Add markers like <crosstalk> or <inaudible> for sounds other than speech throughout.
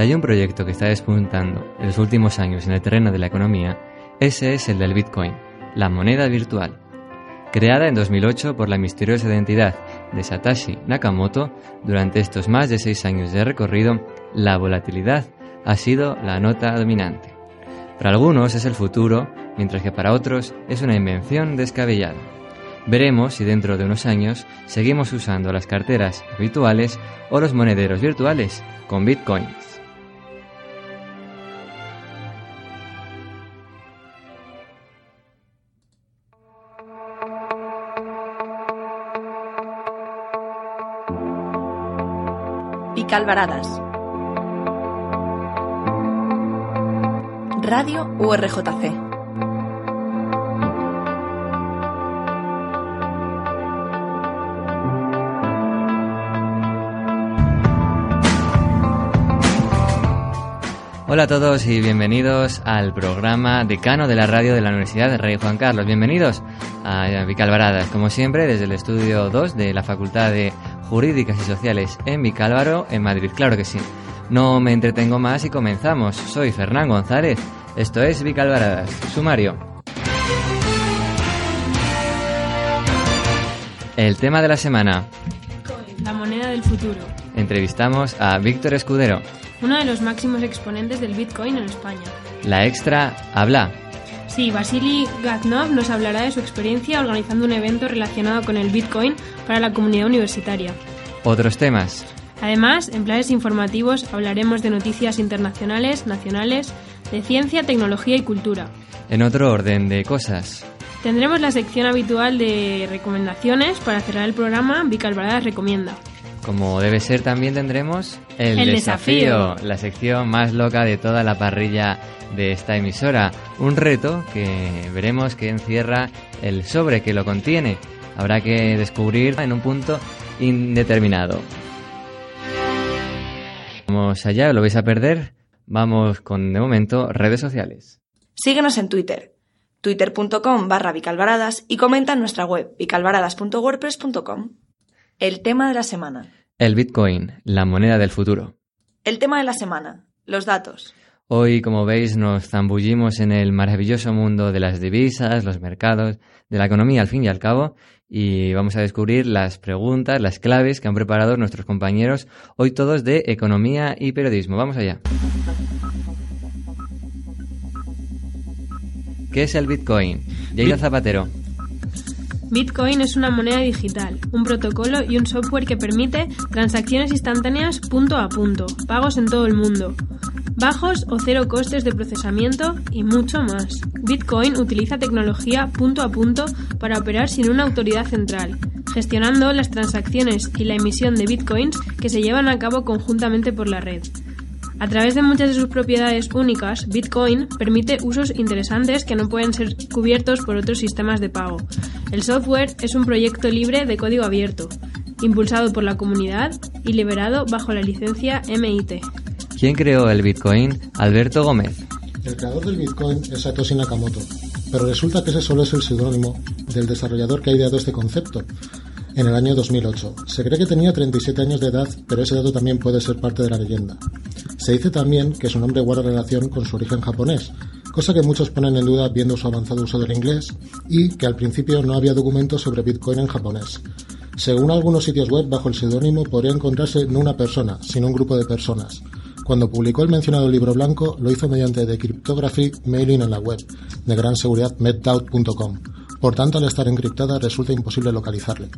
Si hay un proyecto que está despuntando en los últimos años en el terreno de la economía, ese es el del Bitcoin, la moneda virtual. Creada en 2008 por la misteriosa identidad de Satoshi Nakamoto, durante estos más de seis años de recorrido, la volatilidad ha sido la nota dominante. Para algunos es el futuro, mientras que para otros es una invención descabellada. Veremos si dentro de unos años seguimos usando las carteras habituales o los monederos virtuales con bitcoins. Calvaradas. Radio URJC. Hola a todos y bienvenidos al programa Decano de la Radio de la Universidad de Rey Juan Carlos. Bienvenidos a Vicalvaradas, como siempre, desde el estudio 2 de la Facultad de Jurídicas y Sociales en Vicálvaro, en Madrid. Claro que sí. No me entretengo más y comenzamos. Soy Fernán González. Esto es Vicalvaradas. Sumario. El tema de la semana. La moneda del futuro. Entrevistamos a Víctor Escudero. Uno de los máximos exponentes del Bitcoin en España. La extra habla. Sí, Vasily Gaznov nos hablará de su experiencia organizando un evento relacionado con el Bitcoin para la comunidad universitaria. Otros temas. Además, en planes informativos hablaremos de noticias internacionales, nacionales, de ciencia, tecnología y cultura. En otro orden de cosas. Tendremos la sección habitual de recomendaciones para cerrar el programa Vicalvaradas Recomienda. Como debe ser, también tendremos el, desafío, la sección más loca de toda la parrilla de esta emisora. Un reto que veremos que encierra el sobre que lo contiene. Habrá que descubrir en un punto indeterminado. Vamos allá, lo vais a perder. Vamos con, de momento, redes sociales. Síguenos en Twitter, twitter.com barra vicalvaradas y comenta en nuestra web vicalvaradas.wordpress.com. El tema de la semana. El Bitcoin, la moneda del futuro. El tema de la semana. Los datos. Hoy, como veis, nos zambullimos en el maravilloso mundo de las divisas, los mercados, de la economía al fin y al cabo, y vamos a descubrir las preguntas, las claves que han preparado nuestros compañeros, hoy todos de economía y periodismo. Vamos allá. ¿Qué es el Bitcoin? Yaira Zapatero. Bitcoin es una moneda digital, un protocolo y un software que permite transacciones instantáneas punto a punto, pagos en todo el mundo, bajos o cero costes de procesamiento y mucho más. Bitcoin utiliza tecnología punto a punto para operar sin una autoridad central, gestionando las transacciones y la emisión de bitcoins que se llevan a cabo conjuntamente por la red. A través de muchas de sus propiedades únicas, Bitcoin permite usos interesantes que no pueden ser cubiertos por otros sistemas de pago. El software es un proyecto libre de código abierto, impulsado por la comunidad y liberado bajo la licencia MIT. ¿Quién creó el Bitcoin? Alberto Gómez. El creador del Bitcoin es Satoshi Nakamoto, pero resulta que ese solo es el seudónimo del desarrollador que ha ideado este concepto en el año 2008. Se cree que tenía 37 años de edad, pero ese dato también puede ser parte de la leyenda. Se dice también que su nombre guarda relación con su origen japonés, cosa que muchos ponen en duda viendo su avanzado uso del inglés y que al principio no había documentos sobre Bitcoin en japonés. Según algunos sitios web, bajo el seudónimo podría encontrarse no una persona, sino un grupo de personas. Cuando publicó el mencionado libro blanco, lo hizo mediante The Cryptography Mailing en la web de gran seguridad medtout.com. Por tanto, al estar encriptada resulta imposible localizarle.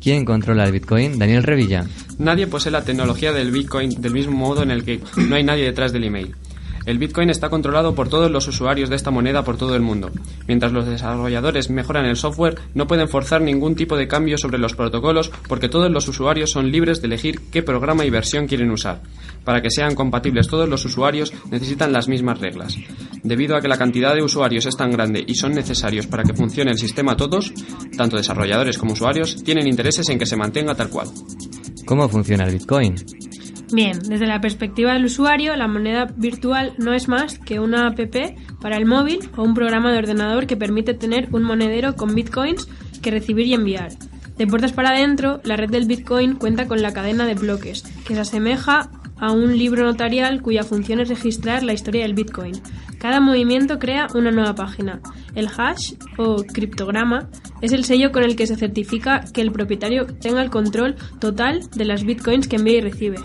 ¿Quién controla el Bitcoin? Daniel Revilla. Nadie posee la tecnología del Bitcoin del mismo modo en el que no hay nadie detrás del email. El Bitcoin está controlado por todos los usuarios de esta moneda por todo el mundo. Mientras los desarrolladores mejoran el software, no pueden forzar ningún tipo de cambio sobre los protocolos porque todos los usuarios son libres de elegir qué programa y versión quieren usar. Para que sean compatibles todos los usuarios necesitan las mismas reglas. Debido a que la cantidad de usuarios es tan grande y son necesarios para que funcione el sistema todos, tanto desarrolladores como usuarios tienen intereses en que se mantenga tal cual. ¿Cómo funciona el Bitcoin? Bien, desde la perspectiva del usuario, la moneda virtual no es más que una app para el móvil o un programa de ordenador que permite tener un monedero con bitcoins que recibir y enviar. De puertas para adentro, la red del bitcoin cuenta con la cadena de bloques, que se asemeja a un libro notarial cuya función es registrar la historia del Bitcoin. Cada movimiento crea una nueva página. El hash o criptograma es el sello con el que se certifica que el propietario tenga el control total de las Bitcoins que envía y recibe.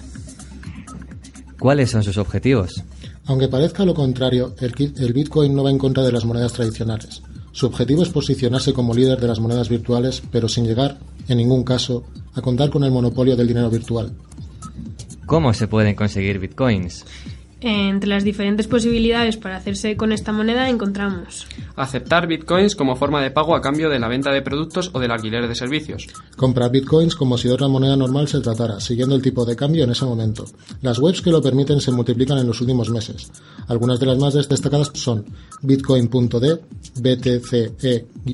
¿Cuáles son sus objetivos? Aunque parezca lo contrario, el Bitcoin no va en contra de las monedas tradicionales. Su objetivo es posicionarse como líder de las monedas virtuales, pero sin llegar, en ningún caso, a contar con el monopolio del dinero virtual. ¿Cómo se pueden conseguir bitcoins? Entre las diferentes posibilidades para hacerse con esta moneda encontramos aceptar bitcoins como forma de pago a cambio de la venta de productos o del alquiler de servicios. Comprar bitcoins como si de otra moneda normal se tratara, siguiendo el tipo de cambio en ese momento. Las webs que lo permiten se multiplican en los últimos meses. Algunas de las más destacadas son bitcoin.de, btce.com,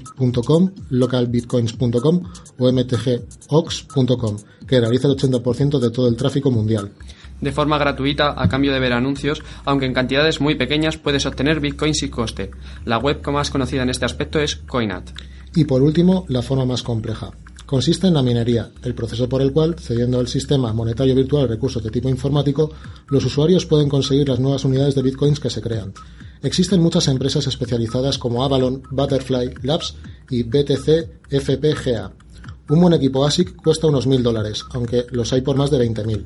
localbitcoins.com o mtgox.com, que realiza el 80% de todo el tráfico mundial de forma gratuita a cambio de ver anuncios, aunque en cantidades muy pequeñas puedes obtener bitcoins sin coste. La web más conocida en este aspecto es Coinat. Y por último, la forma más compleja. Consiste en la minería, el proceso por el cual, cediendo al sistema monetario virtual recursos de tipo informático, los usuarios pueden conseguir las nuevas unidades de bitcoins que se crean. Existen muchas empresas especializadas como Avalon, Butterfly Labs y BTC FPGA. Un buen equipo ASIC cuesta unos mil dólares, aunque los hay por más de 20.000.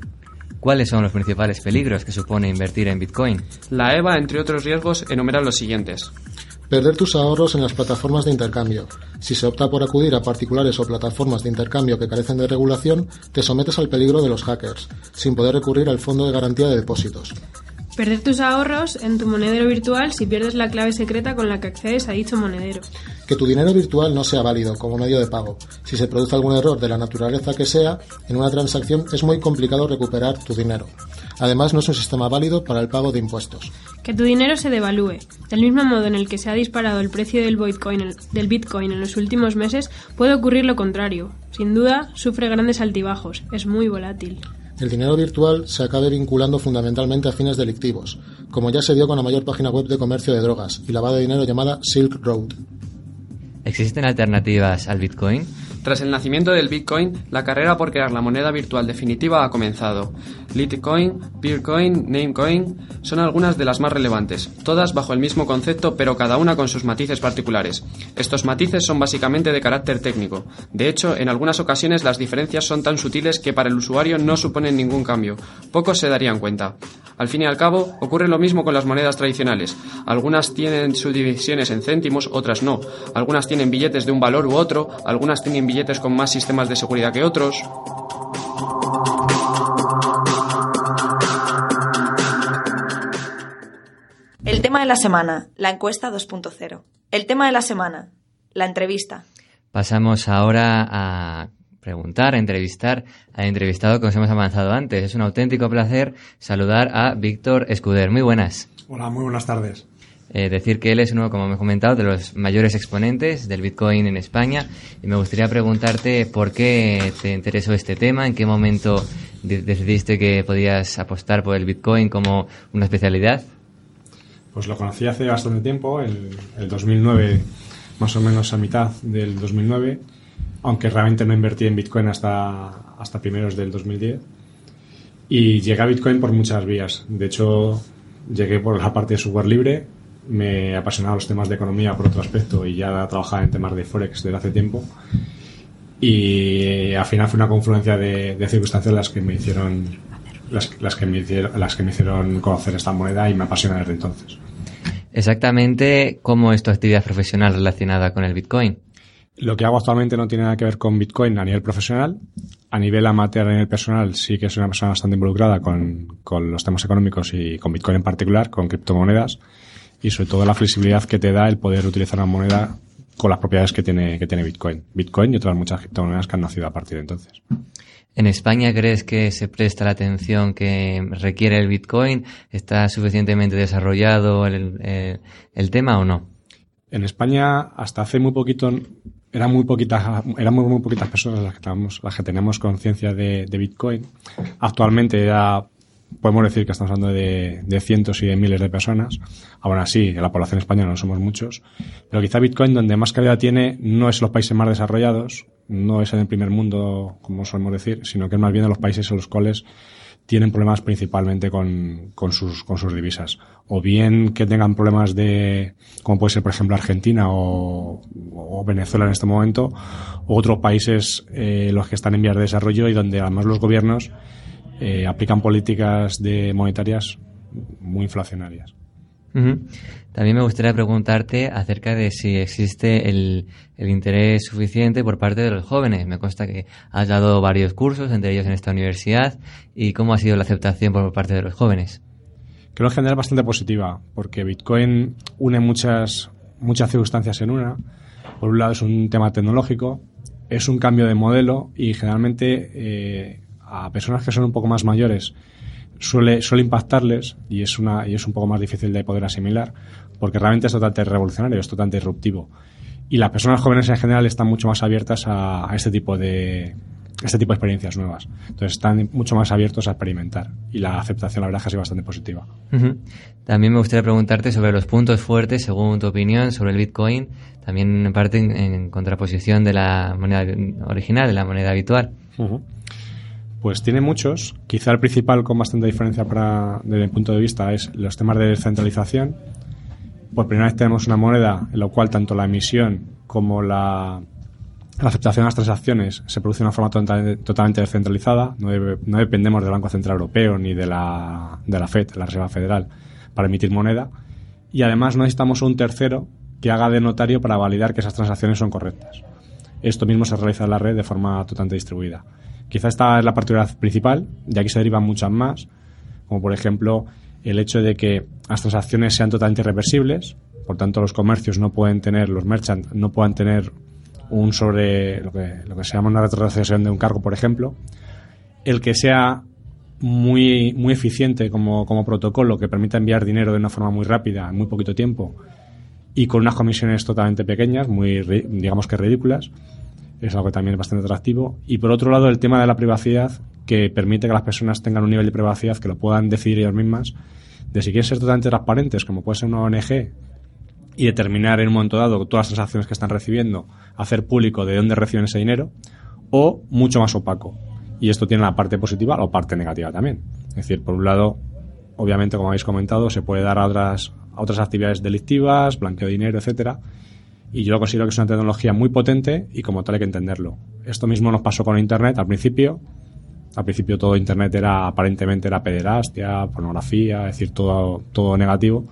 ¿Cuáles son los principales peligros que supone invertir en Bitcoin? La EVA, entre otros riesgos, enumera los siguientes. Perder tus ahorros en las plataformas de intercambio. Si se opta por acudir a particulares o plataformas de intercambio que carecen de regulación, te sometes al peligro de los hackers, sin poder recurrir al fondo de garantía de depósitos. Perder tus ahorros en tu monedero virtual si pierdes la clave secreta con la que accedes a dicho monedero. Que tu dinero virtual no sea válido como medio de pago. Si se produce algún error de la naturaleza que sea, en una transacción es muy complicado recuperar tu dinero. Además, no es un sistema válido para el pago de impuestos. Que tu dinero se devalúe. Del mismo modo en el que se ha disparado el precio del Bitcoin, del Bitcoin en los últimos meses, puede ocurrir lo contrario. Sin duda, sufre grandes altibajos. Es muy volátil el dinero virtual se acabe vinculando fundamentalmente a fines delictivos, como ya se dio con la mayor página web de comercio de drogas y lavado de dinero llamada Silk Road. ¿Existen alternativas al Bitcoin? Tras el nacimiento del Bitcoin, la carrera por crear la moneda virtual definitiva ha comenzado. Litecoin, Peercoin, Namecoin son algunas de las más relevantes, todas bajo el mismo concepto pero cada una con sus matices particulares. Estos matices son básicamente de carácter técnico. De hecho, en algunas ocasiones las diferencias son tan sutiles que para el usuario no suponen ningún cambio. Pocos se darían cuenta. Al fin y al cabo, ocurre lo mismo con las monedas tradicionales. Algunas tienen subdivisiones en céntimos, otras no. Algunas tienen billetes de un valor u otro, algunas tienen billetes con más sistemas de seguridad que otros. Tema de la semana, la encuesta 2.0. El tema de la semana, la entrevista. Pasamos ahora a preguntar, a entrevistar al entrevistado que os hemos avanzado antes. Es un auténtico placer saludar a Víctor Escuder. Muy buenas. Hola, muy buenas tardes. Eh, decir que él es uno, como me he comentado, de los mayores exponentes del Bitcoin en España y me gustaría preguntarte por qué te interesó este tema, en qué momento decidiste que podías apostar por el Bitcoin como una especialidad. Pues lo conocí hace bastante tiempo, en el 2009, más o menos a mitad del 2009, aunque realmente no invertí en Bitcoin hasta, hasta primeros del 2010. Y llegué a Bitcoin por muchas vías. De hecho, llegué por la parte de software libre, me apasionaba los temas de economía por otro aspecto y ya trabajaba en temas de Forex desde hace tiempo. Y al final fue una confluencia de, circunstancias las que me hicieron las, las, que me hicieron las que me hicieron conocer esta moneda y me apasiona desde entonces. Exactamente cómo es tu actividad profesional relacionada con el Bitcoin. Lo que hago actualmente no tiene nada que ver con Bitcoin a nivel profesional. A nivel amateur, en el personal, sí que soy una persona bastante involucrada con, con los temas económicos y con Bitcoin en particular, con criptomonedas y sobre todo la flexibilidad que te da el poder utilizar una moneda con las propiedades que tiene, que tiene Bitcoin. Bitcoin y otras muchas criptomonedas que han nacido a partir de entonces. ¿En España crees que se presta la atención que requiere el Bitcoin? ¿Está suficientemente desarrollado el, tema o no? En España, hasta hace muy poquito, eran muy poquitas, eran muy, personas las que, las que conciencia de, Bitcoin. Actualmente ya podemos decir que estamos hablando de, cientos y de miles de personas. Aún así, en la población española no somos muchos. Pero quizá Bitcoin, donde más calidad tiene, no es en los países más desarrollados, no es en el primer mundo, como solemos decir, sino que es más bien en los países en los cuales tienen problemas principalmente con, con, sus, con sus divisas. O bien que tengan problemas de, como puede ser por ejemplo Argentina o, o Venezuela en este momento, o otros países eh, los que están en vías de desarrollo y donde además los gobiernos eh, aplican políticas de monetarias muy inflacionarias. También me gustaría preguntarte acerca de si existe el, interés suficiente por parte de los jóvenes. Me consta que has dado varios cursos, entre ellos en esta universidad, y cómo ha sido la aceptación por parte de los jóvenes. Creo en general bastante positiva, porque Bitcoin une muchas, muchas circunstancias en una. Por un lado es un tema tecnológico, es un cambio de modelo y generalmente eh, a personas que son un poco más mayores suele, suele impactarles y es, una, y es un poco más difícil de poder asimilar porque realmente es totalmente revolucionario, es totalmente disruptivo. Y las personas jóvenes en general están mucho más abiertas a, este tipo de este tipo de experiencias nuevas. Entonces están mucho más abiertos a experimentar y la aceptación la verdad ha sido bastante positiva. También me gustaría preguntarte sobre los puntos fuertes, según tu opinión, sobre el Bitcoin, también en parte en, contraposición de la moneda original, de la moneda habitual. Pues tiene muchos. Quizá el principal con bastante diferencia para, desde mi punto de vista es los temas de descentralización. Por primera vez tenemos una moneda en la cual tanto la emisión como la, aceptación de las transacciones se produce de una forma totalmente, descentralizada. No, no, dependemos del Banco Central Europeo ni de la, de la FED, la Reserva Federal, para emitir moneda. Y además no necesitamos un tercero que haga de notario para validar que esas transacciones son correctas. Esto mismo se realiza en la red de forma totalmente distribuida. Quizá esta es la particularidad principal, de aquí se derivan muchas más, como por ejemplo el hecho de que las transacciones sean totalmente reversibles, por tanto los comercios no pueden tener, los merchants no puedan tener un sobre lo que, lo que se llama una retrocesión de un cargo, por ejemplo, el que sea muy, muy eficiente como, como protocolo que permita enviar dinero de una forma muy rápida en muy poquito tiempo y con unas comisiones totalmente pequeñas, muy digamos que ridículas, es algo que también es bastante atractivo. Y por otro lado, el tema de la privacidad, que permite que las personas tengan un nivel de privacidad que lo puedan decidir ellas mismas, de si quieren ser totalmente transparentes, como puede ser una ONG, y determinar en un momento dado todas las transacciones que están recibiendo, hacer público de dónde reciben ese dinero, o mucho más opaco. Y esto tiene la parte positiva o parte negativa también. Es decir, por un lado, obviamente, como habéis comentado, se puede dar a otras, a otras actividades delictivas, blanqueo de dinero, etcétera, y yo considero que es una tecnología muy potente y como tal hay que entenderlo. Esto mismo nos pasó con Internet al principio. Al principio todo Internet era aparentemente era pederastia, pornografía, es decir, todo, todo negativo.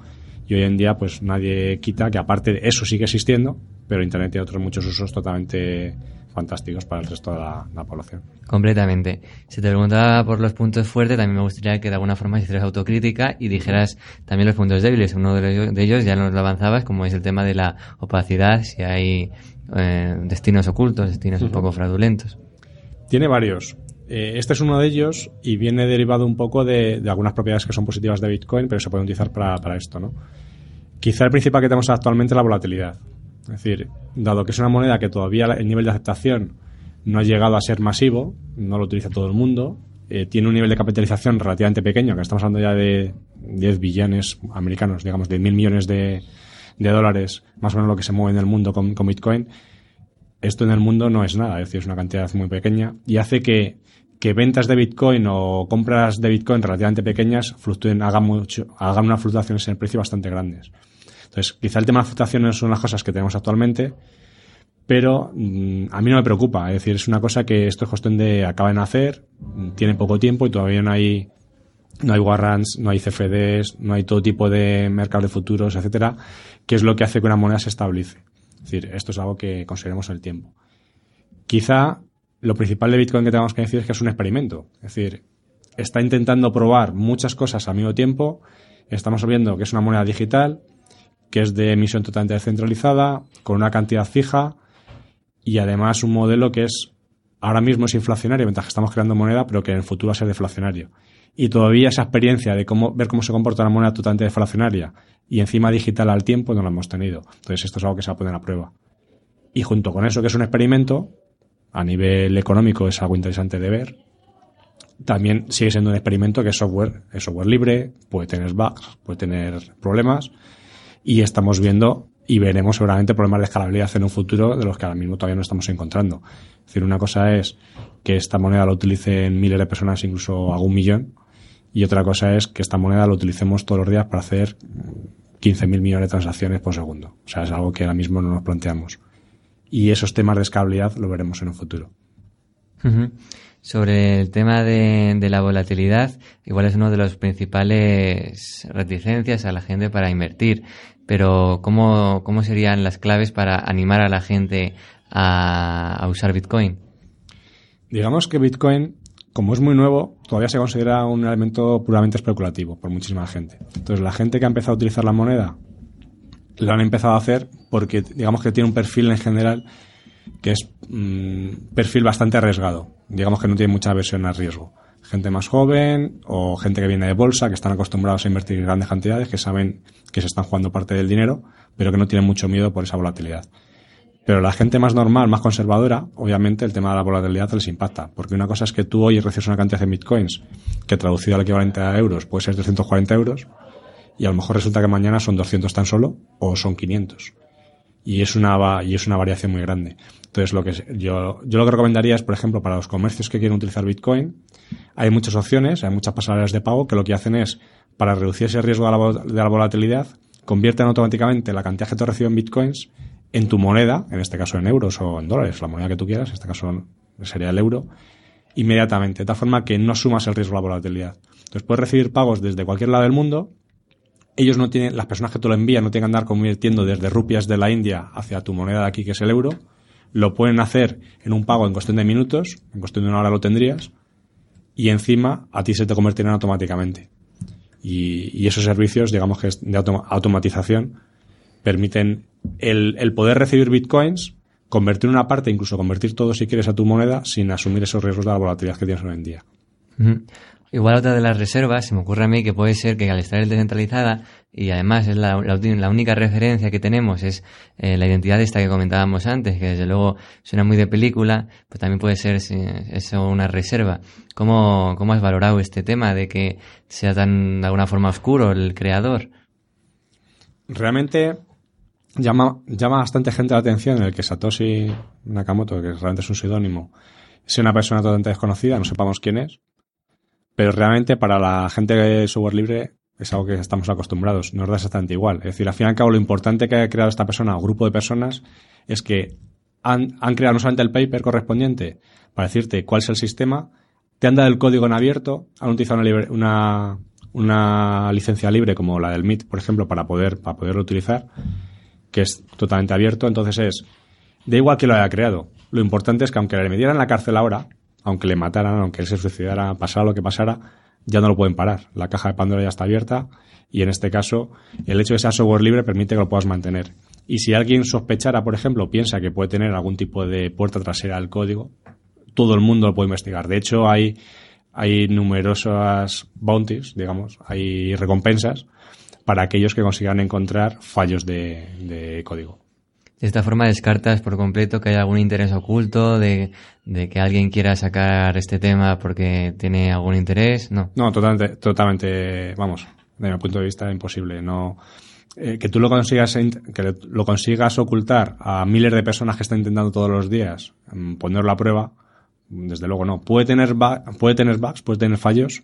Y hoy en día pues nadie quita que aparte de eso sigue existiendo, pero Internet tiene otros muchos usos totalmente fantásticos para el resto de la, población. Completamente. Si te preguntaba por los puntos fuertes, también me gustaría que de alguna forma hicieras autocrítica y dijeras también los puntos débiles. Uno de ellos ya nos lo avanzabas, como es el tema de la opacidad, si hay eh, destinos ocultos, destinos un poco fraudulentos. Tiene varios. Eh, este es uno de ellos y viene derivado un poco de, algunas propiedades que son positivas de Bitcoin, pero se pueden utilizar para, para esto, ¿no? Quizá el principal que tenemos actualmente es la volatilidad. Es decir, dado que es una moneda que todavía el nivel de aceptación no ha llegado a ser masivo, no lo utiliza todo el mundo, eh, tiene un nivel de capitalización relativamente pequeño, que estamos hablando ya de 10 billones americanos, digamos, de mil millones de, dólares, más o menos lo que se mueve en el mundo con, Bitcoin. Esto en el mundo no es nada, es decir, es una cantidad muy pequeña y hace que, que ventas de Bitcoin o compras de Bitcoin relativamente pequeñas fluctúen, hagan, mucho, hagan unas fluctuaciones en el precio bastante grandes. Entonces, quizá el tema de fluctuaciones son las cosas que tenemos actualmente, pero mm, a mí no me preocupa. Es decir, es una cosa que esto es cuestión de acaba de nacer, tiene poco tiempo y todavía no hay no hay warrants, no hay CFDs, no hay todo tipo de mercados de futuros, etcétera, que es lo que hace que una moneda se estabilice. Es decir, esto es algo que conseguiremos en el tiempo. Quizá lo principal de Bitcoin que tenemos que decir es que es un experimento. Es decir, está intentando probar muchas cosas al mismo tiempo. Estamos viendo que es una moneda digital, que es de emisión totalmente descentralizada, con una cantidad fija y además un modelo que es ahora mismo es inflacionario mientras que estamos creando moneda, pero que en el futuro va a ser deflacionario. Y todavía esa experiencia de cómo ver cómo se comporta una moneda totalmente deflacionaria y encima digital al tiempo no la hemos tenido. Entonces esto es algo que se va a poner a prueba. Y junto con eso que es un experimento, a nivel económico es algo interesante de ver. También sigue siendo un experimento que es software, es software libre, puede tener bugs, puede tener problemas y estamos viendo y veremos seguramente problemas de escalabilidad en un futuro de los que ahora mismo todavía no estamos encontrando. Es decir, una cosa es que esta moneda la utilicen miles de personas, incluso algún millón, y otra cosa es que esta moneda lo utilicemos todos los días para hacer 15.000 millones de transacciones por segundo. O sea, es algo que ahora mismo no nos planteamos. Y esos temas de escalabilidad lo veremos en un futuro. Sobre el tema de, la volatilidad, igual es uno de los principales reticencias a la gente para invertir. Pero, ¿cómo, cómo serían las claves para animar a la gente a, usar Bitcoin? Digamos que Bitcoin, como es muy nuevo, todavía se considera un elemento puramente especulativo por muchísima gente. Entonces, la gente que ha empezado a utilizar la moneda lo han empezado a hacer porque, digamos que tiene un perfil en general que es un mm, perfil bastante arriesgado. Digamos que no tiene mucha aversión al riesgo. Gente más joven o gente que viene de bolsa, que están acostumbrados a invertir grandes cantidades, que saben que se están jugando parte del dinero, pero que no tienen mucho miedo por esa volatilidad. Pero la gente más normal, más conservadora, obviamente el tema de la volatilidad les impacta. Porque una cosa es que tú hoy recibes una cantidad de bitcoins que traducido al equivalente a euros puede ser 340 euros y a lo mejor resulta que mañana son 200 tan solo o son 500. Y es una, y es una variación muy grande. Entonces, lo que yo, yo lo que recomendaría es, por ejemplo, para los comercios que quieren utilizar Bitcoin, hay muchas opciones, hay muchas pasarelas de pago que lo que hacen es, para reducir ese riesgo de la, volatilidad, convierten automáticamente la cantidad que tú recibes en Bitcoins en tu moneda, en este caso en euros o en dólares, la moneda que tú quieras, en este caso sería el euro, inmediatamente, de tal forma que no sumas el riesgo de la volatilidad. Entonces puedes recibir pagos desde cualquier lado del mundo, ellos no tienen, las personas que tú lo envías no tienen que andar convirtiendo desde rupias de la India hacia tu moneda de aquí, que es el euro, lo pueden hacer en un pago en cuestión de minutos, en cuestión de una hora lo tendrías, y encima a ti se te convertirán automáticamente. Y, esos servicios, digamos que de automatización, permiten el, poder recibir bitcoins, convertir una parte, incluso convertir todo si quieres a tu moneda, sin asumir esos riesgos de la volatilidad que tienes hoy en día. Igual otra de las reservas, se me ocurre a mí que puede ser que al estar descentralizada y además es la, única referencia que tenemos es eh, la identidad esta que comentábamos antes, que desde luego suena muy de película, pues también puede ser eso una reserva. ¿Cómo, ¿Cómo has valorado este tema de que sea tan de alguna forma oscuro el creador? Realmente llama, llama bastante gente la atención el que Satoshi Nakamoto, que realmente es un seudónimo, sea una persona totalmente desconocida, no sepamos quién es, pero realmente para la gente de software libre es algo que estamos acostumbrados, nos da exactamente igual. Es decir, al fin y al cabo lo importante que ha creado esta persona o grupo de personas es que han, han creado no solamente el paper correspondiente para decirte cuál es el sistema, te han dado el código en abierto, han utilizado una, una, una licencia libre como la del MIT, por ejemplo, para poder para poderlo utilizar, que es totalmente abierto. Entonces es, da igual que lo haya creado. Lo importante es que aunque le metieran la cárcel ahora, aunque le mataran, aunque él se suicidara, pasara lo que pasara, ya no lo pueden parar. La caja de Pandora ya está abierta y en este caso el hecho de que sea software libre permite que lo puedas mantener. Y si alguien sospechara, por ejemplo, piensa que puede tener algún tipo de puerta trasera al código, todo el mundo lo puede investigar. De hecho, hay, hay numerosas bounties, digamos, hay recompensas para aquellos que consigan encontrar fallos de código. De esta forma descartas por completo que haya algún interés oculto de, que alguien quiera sacar este tema porque tiene algún interés, ¿no? No, totalmente, totalmente, vamos, de mi punto de vista imposible. No, eh, que tú lo consigas, que lo consigas ocultar a miles de personas que están intentando todos los días mm, ponerlo a prueba, desde luego no. Puede tener, puede tener bugs, puede tener fallos,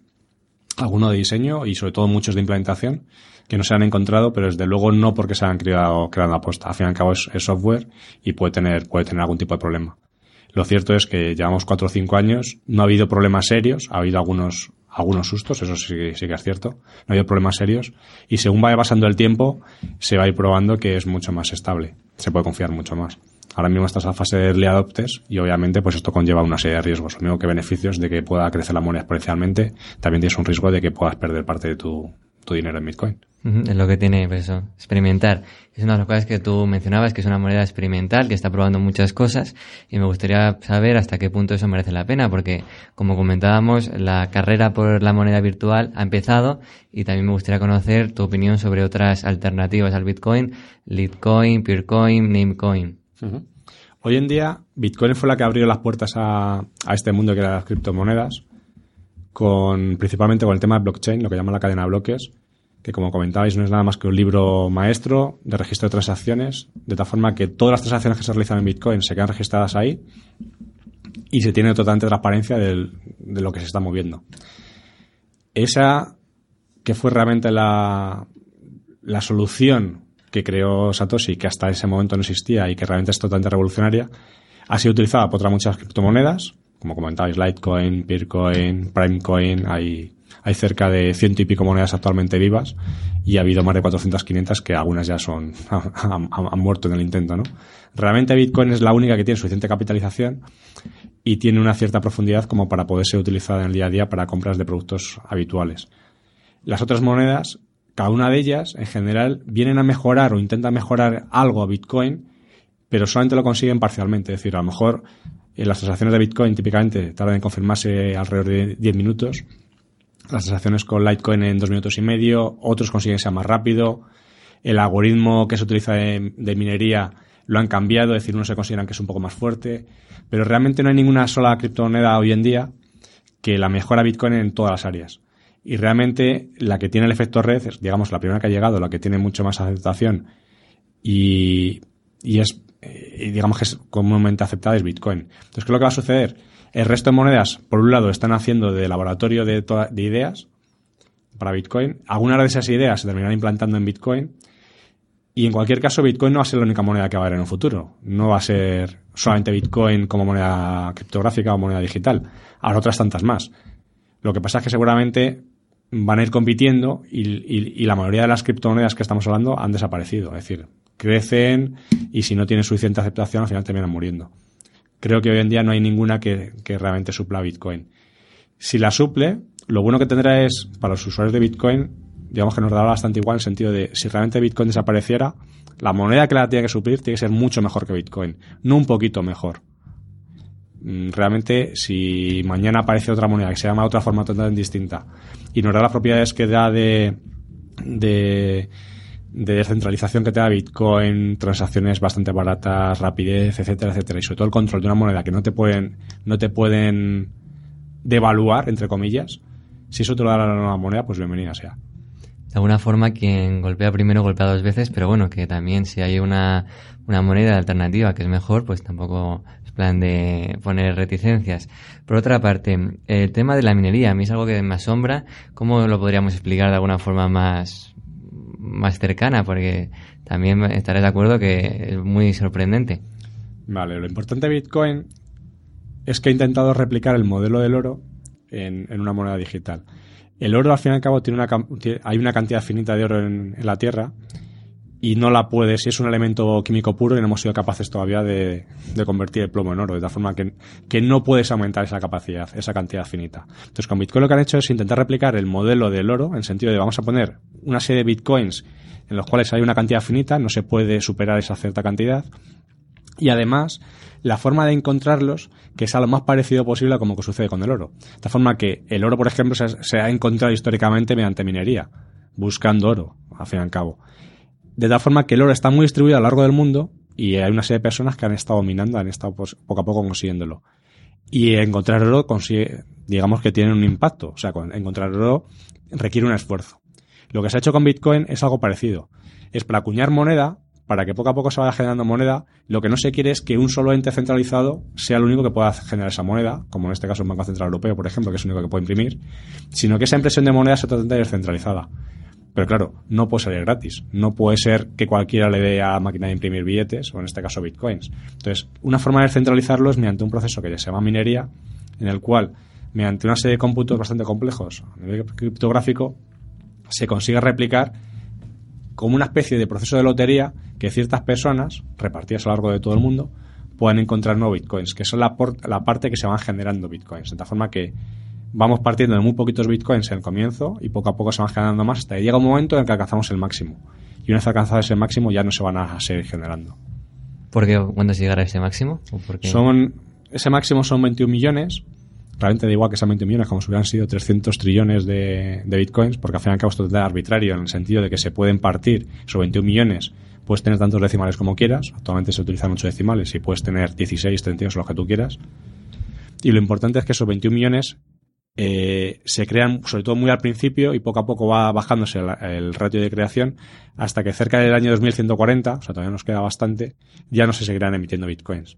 alguno de diseño y sobre todo muchos de implementación que no se han encontrado, pero desde luego no porque se han creado, creado la aposta. Al fin y al cabo es, software y puede tener, puede tener algún tipo de problema. Lo cierto es que llevamos cuatro o cinco años, no ha habido problemas serios, ha habido algunos, algunos sustos, eso sí, sí que es cierto, no ha habido problemas serios, y según vaya pasando el tiempo, se va a ir probando que es mucho más estable, se puede confiar mucho más. Ahora mismo estás en la fase de early adopters y obviamente pues esto conlleva una serie de riesgos. Lo mismo que beneficios de que pueda crecer la moneda exponencialmente, también tienes un riesgo de que puedas perder parte de tu, tu dinero en Bitcoin. Es lo que tiene pues eso, experimentar. Es una de las cosas que tú mencionabas, que es una moneda experimental, que está probando muchas cosas, y me gustaría saber hasta qué punto eso merece la pena, porque como comentábamos, la carrera por la moneda virtual ha empezado, y también me gustaría conocer tu opinión sobre otras alternativas al Bitcoin, Litecoin, Peercoin, Namecoin. Hoy en día, Bitcoin fue la que abrió las puertas a, a este mundo que era las criptomonedas, con principalmente con el tema de blockchain, lo que llaman la cadena de bloques, que como comentabais no es nada más que un libro maestro de registro de transacciones, de tal forma que todas las transacciones que se realizan en Bitcoin se quedan registradas ahí y se tiene totalmente transparencia de lo que se está moviendo. esa que fue realmente la, la solución que creó Satoshi, que hasta ese momento no existía y que realmente es totalmente revolucionaria, ha sido utilizada por otras muchas criptomonedas, como comentabais, Litecoin, Bitcoin, Primecoin, hay, hay cerca de ciento y pico monedas actualmente vivas y ha habido más de 400, 500 que algunas ya son, <laughs> han, muerto en el intento, ¿no? Realmente Bitcoin es la única que tiene suficiente capitalización y tiene una cierta profundidad como para poder ser utilizada en el día a día para compras de productos habituales. Las otras monedas, cada una de ellas, en general, vienen a mejorar o intentan mejorar algo a Bitcoin, pero solamente lo consiguen parcialmente. Es decir, a lo mejor las transacciones de Bitcoin típicamente tardan en confirmarse alrededor de 10 minutos. Las transacciones con Litecoin en dos minutos y medio, otros consiguen ser más rápido. El algoritmo que se utiliza de, de minería lo han cambiado, es decir, unos se consideran que es un poco más fuerte, pero realmente no hay ninguna sola criptomoneda hoy en día que la mejora Bitcoin en todas las áreas. Y realmente la que tiene el efecto red es, digamos, la primera que ha llegado, la que tiene mucho más aceptación y, y es, eh, digamos que es comúnmente aceptada es Bitcoin. Entonces, ¿qué es lo que va a suceder? El resto de monedas, por un lado, están haciendo de laboratorio de, de ideas para Bitcoin. Algunas de esas ideas se terminarán implantando en Bitcoin y en cualquier caso, Bitcoin no va a ser la única moneda que va a haber en un futuro. No va a ser solamente Bitcoin como moneda criptográfica o moneda digital. Habrá otras tantas más. Lo que pasa es que seguramente van a ir compitiendo y, la mayoría de las criptomonedas que estamos hablando han desaparecido. Es decir, crecen y si no tienen suficiente aceptación al final terminan muriendo. Creo que hoy en día no hay ninguna que, que realmente supla Bitcoin. Si la suple, lo bueno que tendrá es, para los usuarios de Bitcoin, digamos que nos dará bastante igual en el sentido de si realmente Bitcoin desapareciera, la moneda que la tiene que suplir tiene que ser mucho mejor que Bitcoin, no un poquito mejor. Mm, realmente, si mañana aparece otra moneda que se llama de otra forma totalmente distinta y nos da las propiedades que da de, de, de descentralización que te da Bitcoin, transacciones bastante baratas, rapidez, etcétera, etcétera, y sobre todo el control de una moneda que no te pueden, no te pueden devaluar, entre comillas, si eso te lo da la nueva moneda, pues bienvenida sea de alguna forma quien golpea primero golpea dos veces, pero bueno, que también si hay una, una moneda alternativa que es mejor, pues tampoco es plan de poner reticencias. Por otra parte, el tema de la minería, a mí es algo que me asombra. ¿Cómo lo podríamos explicar de alguna forma más, más cercana? Porque también estaré de acuerdo que es muy sorprendente. Vale, lo importante de Bitcoin es que ha intentado replicar el modelo del oro en, en una moneda digital. El oro, al fin y al cabo, tiene una, hay una cantidad finita de oro en, la Tierra y no la puedes, si es un elemento químico puro y no hemos sido capaces todavía de, convertir el plomo en oro, de tal forma que, que, no puedes aumentar esa capacidad, esa cantidad finita. Entonces, con Bitcoin lo que han hecho es intentar replicar el modelo del oro, en sentido de vamos a poner una serie de Bitcoins en los cuales hay una cantidad finita, no se puede superar esa cierta cantidad, y además la forma de encontrarlos que sea lo más parecido posible a como que sucede con el oro. De tal forma que el oro, por ejemplo, se, ha encontrado históricamente mediante minería, buscando oro, al fin y al cabo. De tal forma que el oro está muy distribuido a lo largo del mundo y hay una serie de personas que han estado minando, han estado pues, poco a poco consiguiéndolo. Y encontrar oro consigue, digamos que tiene un impacto. O sea, encontrar oro requiere un esfuerzo. Lo que se ha hecho con Bitcoin es algo parecido. Es para acuñar moneda, para que poco a poco se vaya generando moneda, lo que no se quiere es que un solo ente centralizado sea el único que pueda generar esa moneda, como en este caso el Banco Central Europeo, por ejemplo, que es el único que puede imprimir, sino que esa impresión de moneda sea totalmente descentralizada. Pero claro, no puede salir gratis. No puede ser que cualquiera le dé a máquina de imprimir billetes, o en este caso bitcoins. Entonces, una forma de descentralizarlo es mediante un proceso que se llama minería, en el cual, mediante una serie de cómputos bastante complejos a nivel criptográfico, se consigue replicar como una especie de proceso de lotería que ciertas personas, repartidas a lo largo de todo el mundo, puedan encontrar nuevos bitcoins, que son la, la parte que se van generando bitcoins. De tal forma que vamos partiendo de muy poquitos bitcoins en el comienzo y poco a poco se van generando más hasta que llega un momento en que alcanzamos el máximo. Y una vez alcanzado ese máximo ya no se van a seguir generando. ¿Por qué? ¿Cuándo se llegará a ese máximo? Son, ese máximo son 21 millones realmente da igual que sean 20 millones como si hubieran sido 300 trillones de, bitcoins, porque al final y al cabo es totalmente arbitrario en el sentido de que se pueden partir esos 21 millones, puedes tener tantos decimales como quieras, actualmente se utilizan 8 decimales y puedes tener 16, 32, los que tú quieras. Y lo importante es que esos 21 millones eh, se crean sobre todo muy al principio y poco a poco va bajándose el, ratio de creación hasta que cerca del año 2140, o sea, todavía nos queda bastante, ya no se seguirán emitiendo bitcoins.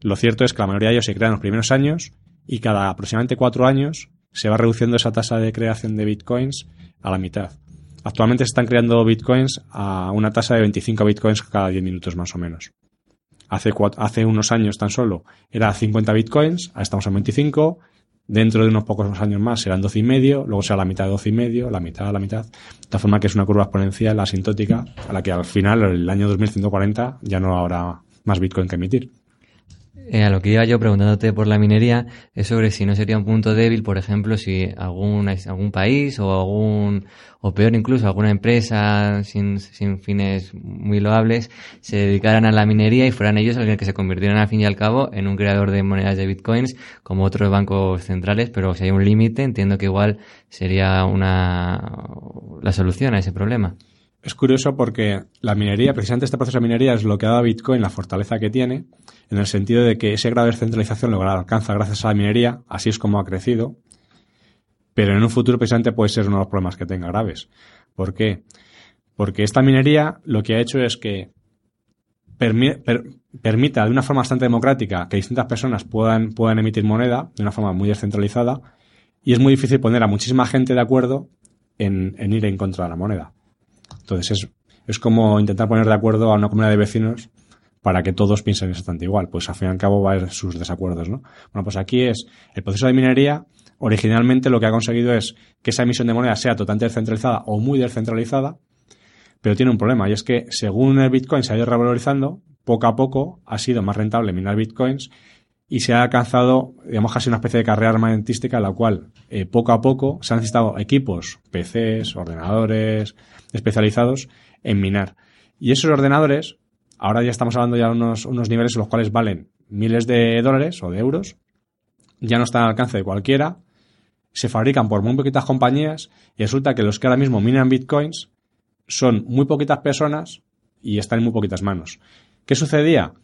Lo cierto es que la mayoría de ellos se crean en los primeros años y cada aproximadamente cuatro años se va reduciendo esa tasa de creación de bitcoins a la mitad. Actualmente se están creando bitcoins a una tasa de 25 bitcoins cada 10 minutos más o menos. Hace, hace unos años tan solo era 50 bitcoins, ahora estamos en 25, dentro de unos pocos años más serán 12 y medio, luego será la mitad de 12 y medio, la mitad, la mitad, de tal forma que es una curva exponencial asintótica a la que al final, el año 2140, ya no habrá más bitcoin que emitir. Eh, a lo que iba yo preguntándote por la minería es sobre si no sería un punto débil, por ejemplo, si algún, algún país o algún, o peor incluso, alguna empresa sin, sin fines muy loables se dedicaran a la minería y fueran ellos los que se convirtieran al fin y al cabo en un creador de monedas de bitcoins como otros bancos centrales, pero si hay un límite, entiendo que igual sería una, la solución a ese problema. Es curioso porque la minería, precisamente este proceso de minería es lo que ha dado a Bitcoin la fortaleza que tiene, en el sentido de que ese grado de descentralización lo alcanza gracias a la minería, así es como ha crecido, pero en un futuro precisamente puede ser uno de los problemas que tenga graves. ¿Por qué? Porque esta minería lo que ha hecho es que permita de una forma bastante democrática que distintas personas puedan, puedan emitir moneda de una forma muy descentralizada y es muy difícil poner a muchísima gente de acuerdo en ir en contra de la moneda. Entonces es, como intentar poner de acuerdo a una comunidad de vecinos para que todos piensen exactamente igual. Pues al fin y al cabo va a haber sus desacuerdos, ¿no? Bueno, pues aquí es el proceso de minería. Originalmente lo que ha conseguido es que esa emisión de moneda sea totalmente descentralizada o muy descentralizada, pero tiene un problema y es que según el Bitcoin se ha ido revalorizando, poco a poco ha sido más rentable minar Bitcoins y se ha alcanzado, digamos, casi una especie de carrera armamentística en la cual eh, poco a poco se han necesitado equipos, PCs, ordenadores especializados en minar. Y esos ordenadores, ahora ya estamos hablando ya de unos, unos niveles en los cuales valen miles de dólares o de euros, ya no están al alcance de cualquiera, se fabrican por muy poquitas compañías y resulta que los que ahora mismo minan bitcoins son muy poquitas personas y están en muy poquitas manos. ¿Qué sucedía?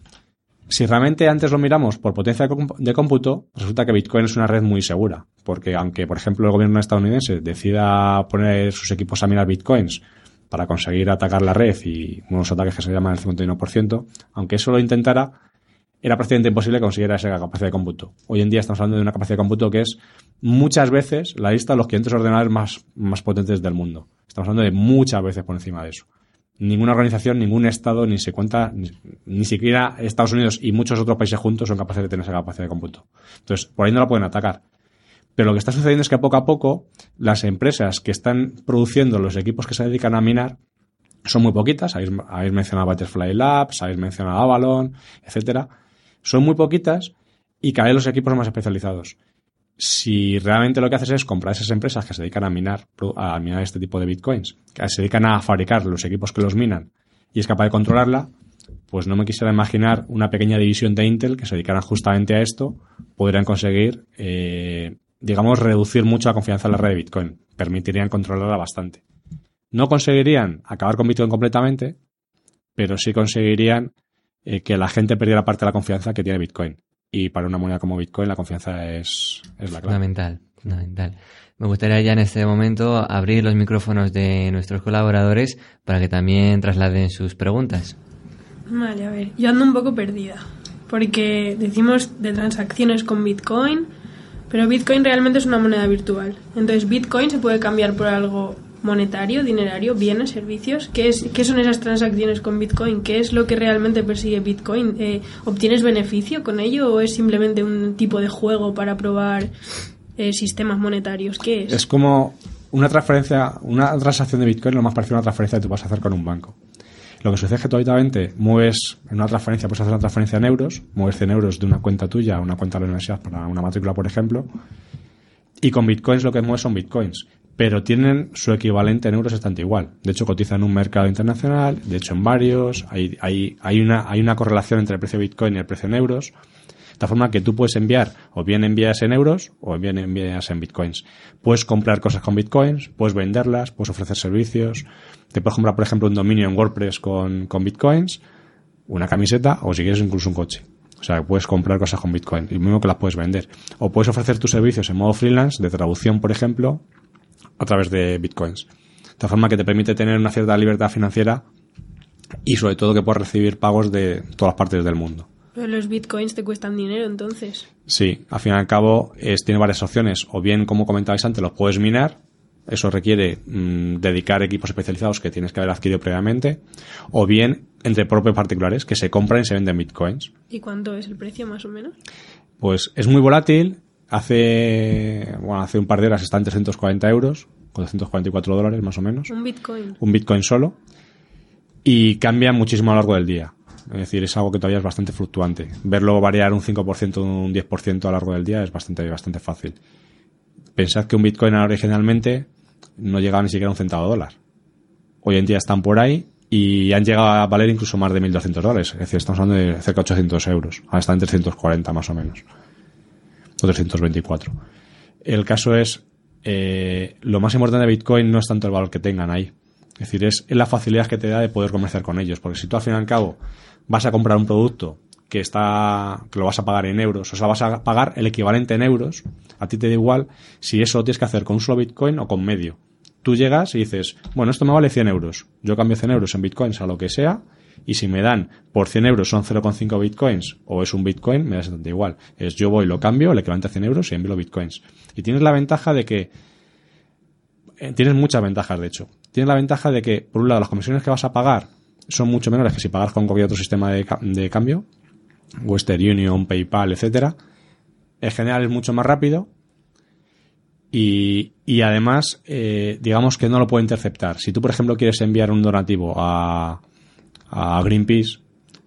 Si realmente antes lo miramos por potencia de cómputo, resulta que Bitcoin es una red muy segura, porque aunque, por ejemplo, el gobierno estadounidense decida poner sus equipos a minar Bitcoins para conseguir atacar la red y unos ataques que se llaman el 51%, aunque eso lo intentara, era prácticamente imposible conseguir esa capacidad de cómputo. Hoy en día estamos hablando de una capacidad de cómputo que es muchas veces la lista de los 500 ordenadores más, más potentes del mundo. Estamos hablando de muchas veces por encima de eso ninguna organización, ningún Estado, ni se cuenta, ni, siquiera Estados Unidos y muchos otros países juntos son capaces de tener esa capacidad de cómputo. Entonces, por ahí no la pueden atacar. Pero lo que está sucediendo es que poco a poco las empresas que están produciendo los equipos que se dedican a minar son muy poquitas. Habéis, habéis mencionado Butterfly Labs, habéis mencionado Avalon, etcétera. Son muy poquitas y cada vez los equipos más especializados si realmente lo que haces es comprar esas empresas que se dedican a minar, a minar este tipo de bitcoins, que se dedican a fabricar los equipos que los minan y es capaz de controlarla, pues no me quisiera imaginar una pequeña división de Intel que se dedicara justamente a esto, podrían conseguir, eh, digamos, reducir mucho la confianza en la red de Bitcoin. Permitirían controlarla bastante. No conseguirían acabar con Bitcoin completamente, pero sí conseguirían eh, que la gente perdiera parte de la confianza que tiene Bitcoin. Y para una moneda como Bitcoin la confianza es, es la clave. Fundamental, fundamental. Me gustaría ya en este momento abrir los micrófonos de nuestros colaboradores para que también trasladen sus preguntas. Vale, a ver, yo ando un poco perdida, porque decimos de transacciones con Bitcoin, pero Bitcoin realmente es una moneda virtual. Entonces, Bitcoin se puede cambiar por algo monetario, dinerario, bienes, servicios. ¿Qué, es, ¿Qué son esas transacciones con Bitcoin? ¿Qué es lo que realmente persigue Bitcoin? Eh, ¿Obtienes beneficio con ello o es simplemente un tipo de juego para probar eh, sistemas monetarios? ¿Qué es? Es como una transferencia, una transacción de Bitcoin lo más parecido a una transferencia que tú vas a hacer con un banco. Lo que sucede es que tú habitualmente mueves en una transferencia, puedes hacer una transferencia en euros, mueves 100 euros de una cuenta tuya a una cuenta de la universidad para una matrícula, por ejemplo, y con bitcoins lo que mueves son bitcoins pero tienen su equivalente en euros bastante igual. De hecho, cotizan en un mercado internacional, de hecho en varios, hay, hay, hay, una, hay una correlación entre el precio de Bitcoin y el precio en euros, de tal forma que tú puedes enviar, o bien envías en euros, o bien envías en Bitcoins. Puedes comprar cosas con Bitcoins, puedes venderlas, puedes ofrecer servicios, te puedes comprar, por ejemplo, un dominio en WordPress con, Bitcoins, una camiseta, o si quieres incluso un coche. O sea, puedes comprar cosas con Bitcoin, y mismo que las puedes vender. O puedes ofrecer tus servicios en modo freelance, de traducción, por ejemplo, a través de bitcoins. De tal forma que te permite tener una cierta libertad financiera y sobre todo que puedas recibir pagos de todas las partes del mundo. Pero los bitcoins te cuestan dinero entonces. Sí, al fin y al cabo es, tiene varias opciones. O bien, como comentabais antes, los puedes minar. Eso requiere mm, dedicar equipos especializados que tienes que haber adquirido previamente. O bien, entre propios particulares, que se compran y se venden bitcoins. ¿Y cuánto es el precio más o menos? Pues es muy volátil. Hace, bueno, hace un par de horas está en 340 euros, 444 dólares más o menos. Un bitcoin. Un bitcoin solo. Y cambia muchísimo a lo largo del día. Es decir, es algo que todavía es bastante fluctuante. Verlo variar un 5%, un 10% a lo largo del día es bastante, bastante fácil. Pensad que un Bitcoin originalmente no llegaba ni siquiera a un centavo de dólar. Hoy en día están por ahí y han llegado a valer incluso más de 1.200 dólares. Es decir, estamos hablando de cerca de 800 euros. Ahora están en 340 más o menos. O 324. El caso es, eh, lo más importante de Bitcoin no es tanto el valor que tengan ahí. Es decir, es, es la facilidad que te da de poder comerciar con ellos. Porque si tú al fin y al cabo vas a comprar un producto que está que lo vas a pagar en euros, o sea, vas a pagar el equivalente en euros, a ti te da igual si eso lo tienes que hacer con un solo Bitcoin o con medio. Tú llegas y dices, bueno, esto me vale 100 euros, yo cambio 100 euros en Bitcoins a lo que sea, y si me dan por 100 euros son 0,5 Bitcoins o es un Bitcoin, me da exactamente igual. Es yo voy, lo cambio, el equivalente a 100 euros y envío Bitcoins. Y tienes la ventaja de que eh, tienes muchas ventajas, de hecho. Tienes la ventaja de que, por un lado, las comisiones que vas a pagar son mucho menores que si pagas con cualquier otro sistema de, de cambio, Western Union, PayPal, etcétera. En general es mucho más rápido y, y además, eh, digamos que no lo puede interceptar. Si tú, por ejemplo, quieres enviar un donativo a, a Greenpeace,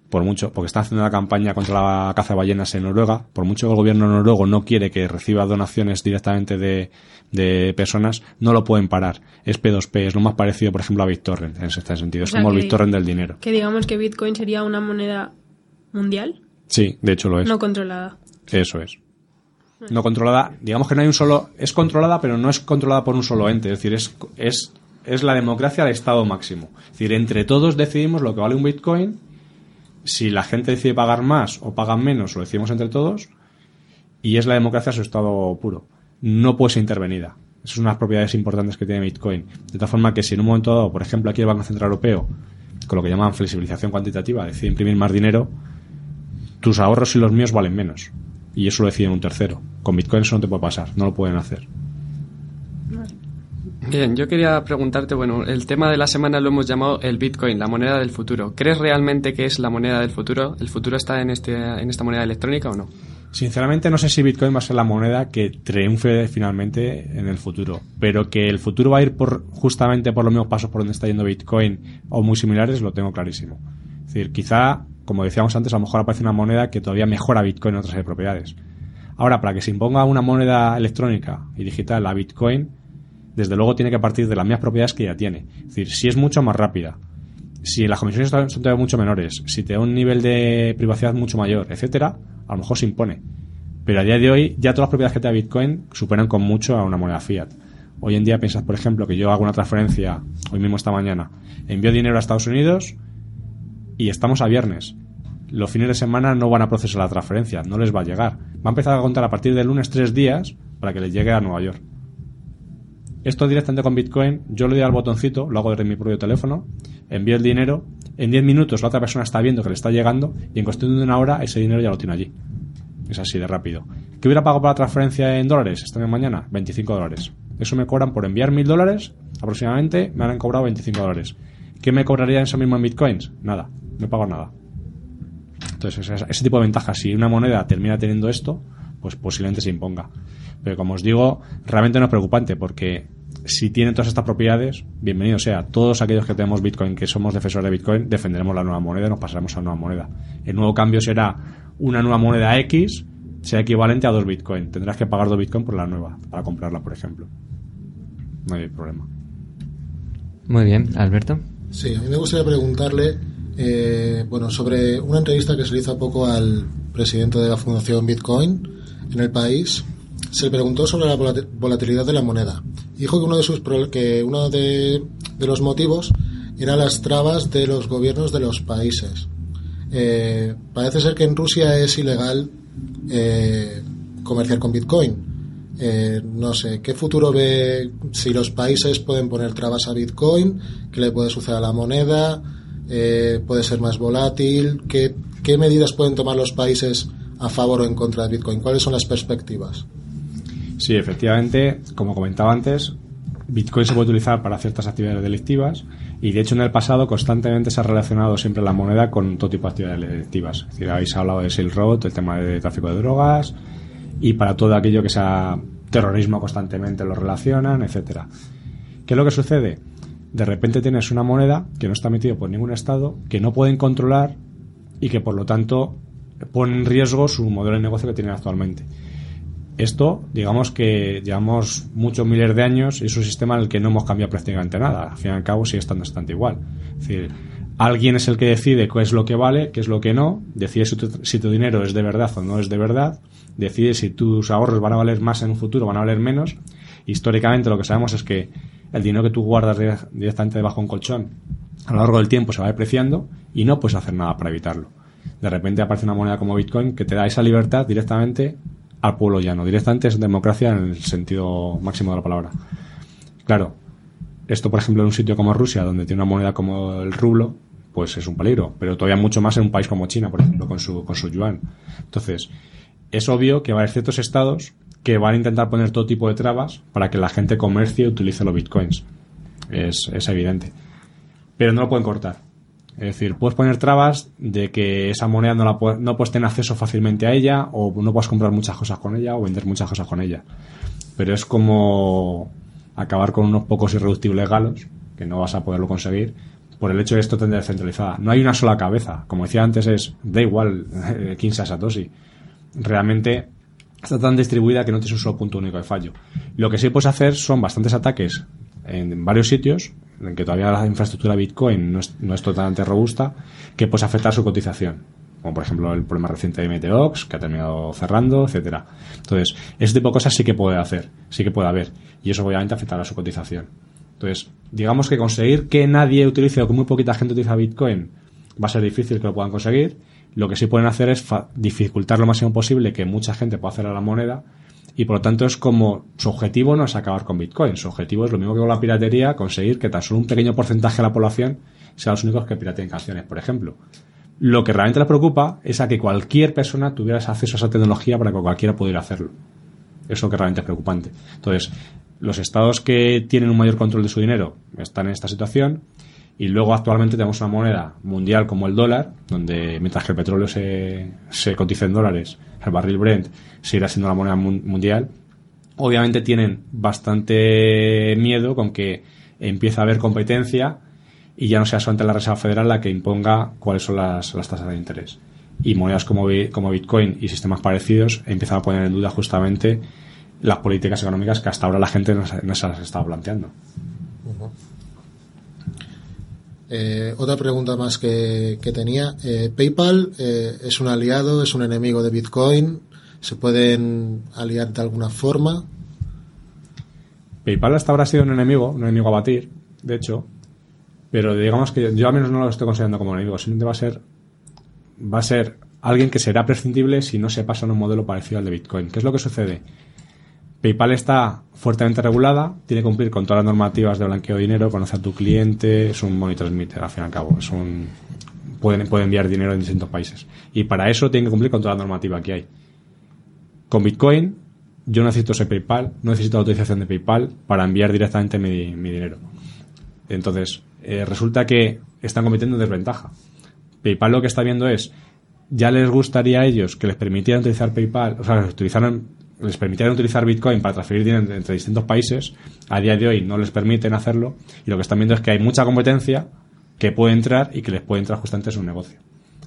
por mucho, porque están haciendo una campaña contra la caza de ballenas en Noruega, por mucho que el gobierno noruego no quiere que reciba donaciones directamente de, de personas, no lo pueden parar. Es P2P, es lo más parecido, por ejemplo, a BitTorrent en este sentido. O es sea como el BitTorrent del dinero. Que digamos que bitcoin sería una moneda mundial, Sí, de hecho lo es. no controlada. Eso es. No controlada, digamos que no hay un solo, es controlada, pero no es controlada por un solo ente, es decir, es, es, es la democracia al estado máximo. Es decir, entre todos decidimos lo que vale un Bitcoin, si la gente decide pagar más o pagan menos, lo decidimos entre todos, y es la democracia su estado puro. No puede ser intervenida. Esas son unas propiedades importantes que tiene Bitcoin. De tal forma que si en un momento dado, por ejemplo, aquí el Banco Central Europeo, con lo que llaman flexibilización cuantitativa, decide imprimir más dinero, tus ahorros y los míos valen menos. Y eso lo decide un tercero. Con Bitcoin eso no te puede pasar, no lo pueden hacer. Bien, yo quería preguntarte, bueno, el tema de la semana lo hemos llamado el Bitcoin, la moneda del futuro. ¿Crees realmente que es la moneda del futuro? ¿El futuro está en, este, en esta moneda electrónica o no? Sinceramente no sé si Bitcoin va a ser la moneda que triunfe finalmente en el futuro, pero que el futuro va a ir por justamente por los mismos pasos por donde está yendo Bitcoin o muy similares lo tengo clarísimo. Es decir, quizá, como decíamos antes, a lo mejor aparece una moneda que todavía mejora Bitcoin en otras propiedades. Ahora, para que se imponga una moneda electrónica y digital a Bitcoin, desde luego tiene que partir de las mismas propiedades que ya tiene. Es decir, si es mucho más rápida, si las comisiones son todavía mucho menores, si te da un nivel de privacidad mucho mayor, etcétera, a lo mejor se impone. Pero a día de hoy, ya todas las propiedades que te da Bitcoin superan con mucho a una moneda fiat. Hoy en día piensas, por ejemplo, que yo hago una transferencia, hoy mismo esta mañana, envío dinero a Estados Unidos y estamos a viernes. Los fines de semana no van a procesar la transferencia, no les va a llegar. Va a empezar a contar a partir del lunes tres días para que les llegue a Nueva York. Esto directamente con Bitcoin, yo le doy al botoncito, lo hago desde mi propio teléfono, envío el dinero, en 10 minutos la otra persona está viendo que le está llegando y en cuestión de una hora ese dinero ya lo tiene allí. Es así de rápido. ¿Qué hubiera pagado por la transferencia en dólares esta mañana? 25 dólares. Eso me cobran por enviar 1000 dólares, aproximadamente me han cobrado 25 dólares. ¿Qué me cobraría eso mismo en bitcoins? Nada, no pago nada. Entonces, ese, ese tipo de ventajas, si una moneda termina teniendo esto, pues posiblemente se imponga. Pero como os digo, realmente no es preocupante porque si tiene todas estas propiedades, bienvenido sea. Todos aquellos que tenemos Bitcoin, que somos defensores de Bitcoin, defenderemos la nueva moneda y nos pasaremos a la nueva moneda. El nuevo cambio será una nueva moneda X, sea equivalente a dos Bitcoin. Tendrás que pagar dos Bitcoin por la nueva, para comprarla, por ejemplo. No hay problema. Muy bien, Alberto. Sí, a mí me gustaría preguntarle, eh, bueno, sobre una entrevista que se le hizo hace poco al presidente de la Fundación Bitcoin en el país. Se le preguntó sobre la volat- volatilidad de la moneda. Dijo que uno de sus que uno de, de los motivos era las trabas de los gobiernos de los países. Eh, parece ser que en Rusia es ilegal eh, comerciar con Bitcoin. Eh, no sé, ¿qué futuro ve si los países pueden poner trabas a Bitcoin? ¿Qué le puede suceder a la moneda? Eh, ¿Puede ser más volátil? ¿Qué, ¿Qué medidas pueden tomar los países a favor o en contra de Bitcoin? ¿Cuáles son las perspectivas? Sí, efectivamente, como comentaba antes, Bitcoin se puede utilizar para ciertas actividades delictivas y de hecho en el pasado constantemente se ha relacionado siempre la moneda con todo tipo de actividades delictivas. Es decir, habéis hablado de Silk Road, el tema de tráfico de drogas y para todo aquello que sea terrorismo constantemente lo relacionan, etcétera. ¿Qué es lo que sucede? De repente tienes una moneda que no está emitida por ningún estado, que no pueden controlar y que por lo tanto pone en riesgo su modelo de negocio que tienen actualmente. Esto, digamos que llevamos muchos miles de años y es un sistema en el que no hemos cambiado prácticamente nada. Al fin y al cabo sigue estando bastante igual. Es decir, alguien es el que decide qué es lo que vale, qué es lo que no, decide si tu, si tu dinero es de verdad o no es de verdad, decide si tus ahorros van a valer más en un futuro o van a valer menos. Históricamente lo que sabemos es que el dinero que tú guardas directamente debajo de un colchón a lo largo del tiempo se va depreciando y no puedes hacer nada para evitarlo. De repente aparece una moneda como Bitcoin que te da esa libertad directamente al pueblo llano. Directamente es democracia en el sentido máximo de la palabra. Claro, esto por ejemplo en un sitio como Rusia, donde tiene una moneda como el rublo, pues es un peligro, pero todavía mucho más en un país como China, por ejemplo, con su, con su yuan. Entonces, es obvio que va a haber ciertos estados que van a intentar poner todo tipo de trabas para que la gente comercie y utilice los bitcoins. Es, es evidente. Pero no lo pueden cortar. Es decir, puedes poner trabas de que esa moneda no, la no puedes tener acceso fácilmente a ella o no puedes comprar muchas cosas con ella o vender muchas cosas con ella. Pero es como acabar con unos pocos irreductibles galos, que no vas a poderlo conseguir, por el hecho de esto tener descentralizada. No hay una sola cabeza. Como decía antes, es da igual <laughs> quién sea Satoshi. Realmente está tan distribuida que no tienes un solo punto único de fallo. Lo que sí puedes hacer son bastantes ataques en varios sitios, en que todavía la infraestructura Bitcoin no es, no es totalmente robusta, que puede afectar su cotización. Como por ejemplo el problema reciente de Meteox, que ha terminado cerrando, etcétera. Entonces, ese tipo de cosas sí que puede hacer, sí que puede haber. Y eso obviamente afectará a su cotización. Entonces, digamos que conseguir que nadie utilice o que muy poquita gente utilice Bitcoin va a ser difícil que lo puedan conseguir. Lo que sí pueden hacer es dificultar lo máximo posible que mucha gente pueda hacer a la moneda y por lo tanto es como su objetivo no es acabar con Bitcoin, su objetivo es lo mismo que con la piratería, conseguir que tan solo un pequeño porcentaje de la población sean los únicos que pirateen canciones, por ejemplo. Lo que realmente les preocupa es a que cualquier persona tuviera acceso a esa tecnología para que cualquiera pudiera hacerlo. Eso es lo que realmente es preocupante. Entonces, los estados que tienen un mayor control de su dinero están en esta situación y luego actualmente tenemos una moneda mundial como el dólar, donde mientras que el petróleo se, se cotiza en dólares, el barril Brent seguirá siendo la moneda mundial, obviamente tienen bastante miedo con que empiece a haber competencia y ya no sea solamente la Reserva Federal la que imponga cuáles son las, las tasas de interés. Y monedas como, como Bitcoin y sistemas parecidos empiezan a poner en duda justamente las políticas económicas que hasta ahora la gente no, se las estaba planteando. Eh, otra pregunta más que, tenía. Eh, ¿PayPal eh, es un aliado, es un enemigo de Bitcoin? ¿Se pueden aliar de alguna forma? PayPal hasta ahora ha sido un enemigo, un enemigo a batir, de hecho. Pero digamos que yo al menos no lo estoy considerando como enemigo. Simplemente va a ser, va a ser alguien que será prescindible si no se pasa en un modelo parecido al de Bitcoin. ¿Qué es lo que sucede? PayPal está fuertemente regulada, tiene que cumplir con todas las normativas de blanqueo de dinero, conoce a tu cliente, es un money transmitter, al fin y al cabo. Es un, pueden, puede enviar dinero en distintos países. Y para eso tiene que cumplir con toda la normativa que hay. Con Bitcoin, yo necesito ese PayPal, no necesito la autorización de PayPal para enviar directamente mi, dinero. Entonces, eh, resulta que están cometiendo desventaja. PayPal lo que está viendo es, ya les gustaría a ellos que les permitieran utilizar PayPal, o sea, utilizaran les permitieron utilizar Bitcoin para transferir dinero entre distintos países, a día de hoy no les permiten hacerlo y lo que están viendo es que hay mucha competencia que puede entrar y que les puede entrar justamente en su negocio.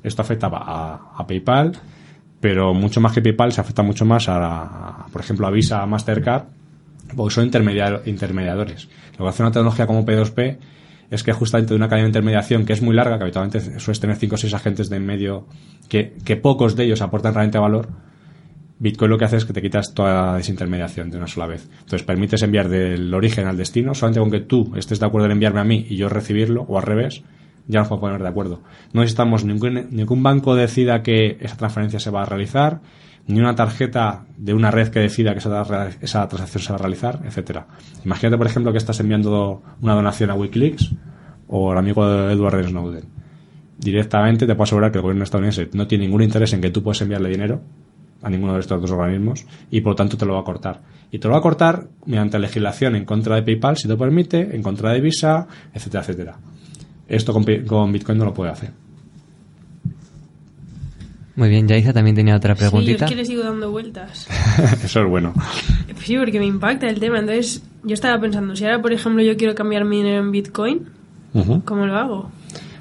Esto afectaba a, PayPal, pero mucho más que PayPal se afecta mucho más a, por ejemplo, a Visa, a Mastercard, porque son intermediadores. Lo que hace una tecnología como P2P es que justamente de una cadena de intermediación que es muy larga, que habitualmente suele tener 5 o 6 agentes de en medio, que pocos de ellos aportan realmente valor, Bitcoin lo que hace es que te quitas toda desintermediación de una sola vez. Entonces permites enviar del origen al destino, solamente con que tú estés de acuerdo en enviarme a mí y yo recibirlo, o al revés, ya nos podemos poner de acuerdo. No necesitamos ningún, ningún banco decida que esa transferencia se va a realizar, ni una tarjeta de una red que decida que esa, esa transacción se va a realizar, etcétera. Imagínate, por ejemplo, que estás enviando una donación a Wikileaks o al amigo de Edward Snowden directamente te puedo asegurar que el gobierno estadounidense no tiene ningún interés en que tú puedas enviarle dinero a ninguno de estos dos organismos y por lo tanto te lo va a cortar. Y te lo va a cortar mediante legislación en contra de PayPal, si te permite, en contra de Visa, etcétera, etcétera. Esto con, con Bitcoin no lo puede hacer. Muy bien, Yaisa también tenía otra preguntita. Sí, yo es que le sigo dando vueltas. <laughs> Eso es bueno. Pues sí, porque me impacta el tema. Entonces, yo estaba pensando, si ahora, por ejemplo, yo quiero cambiar mi dinero en Bitcoin. ¿cómo lo hago?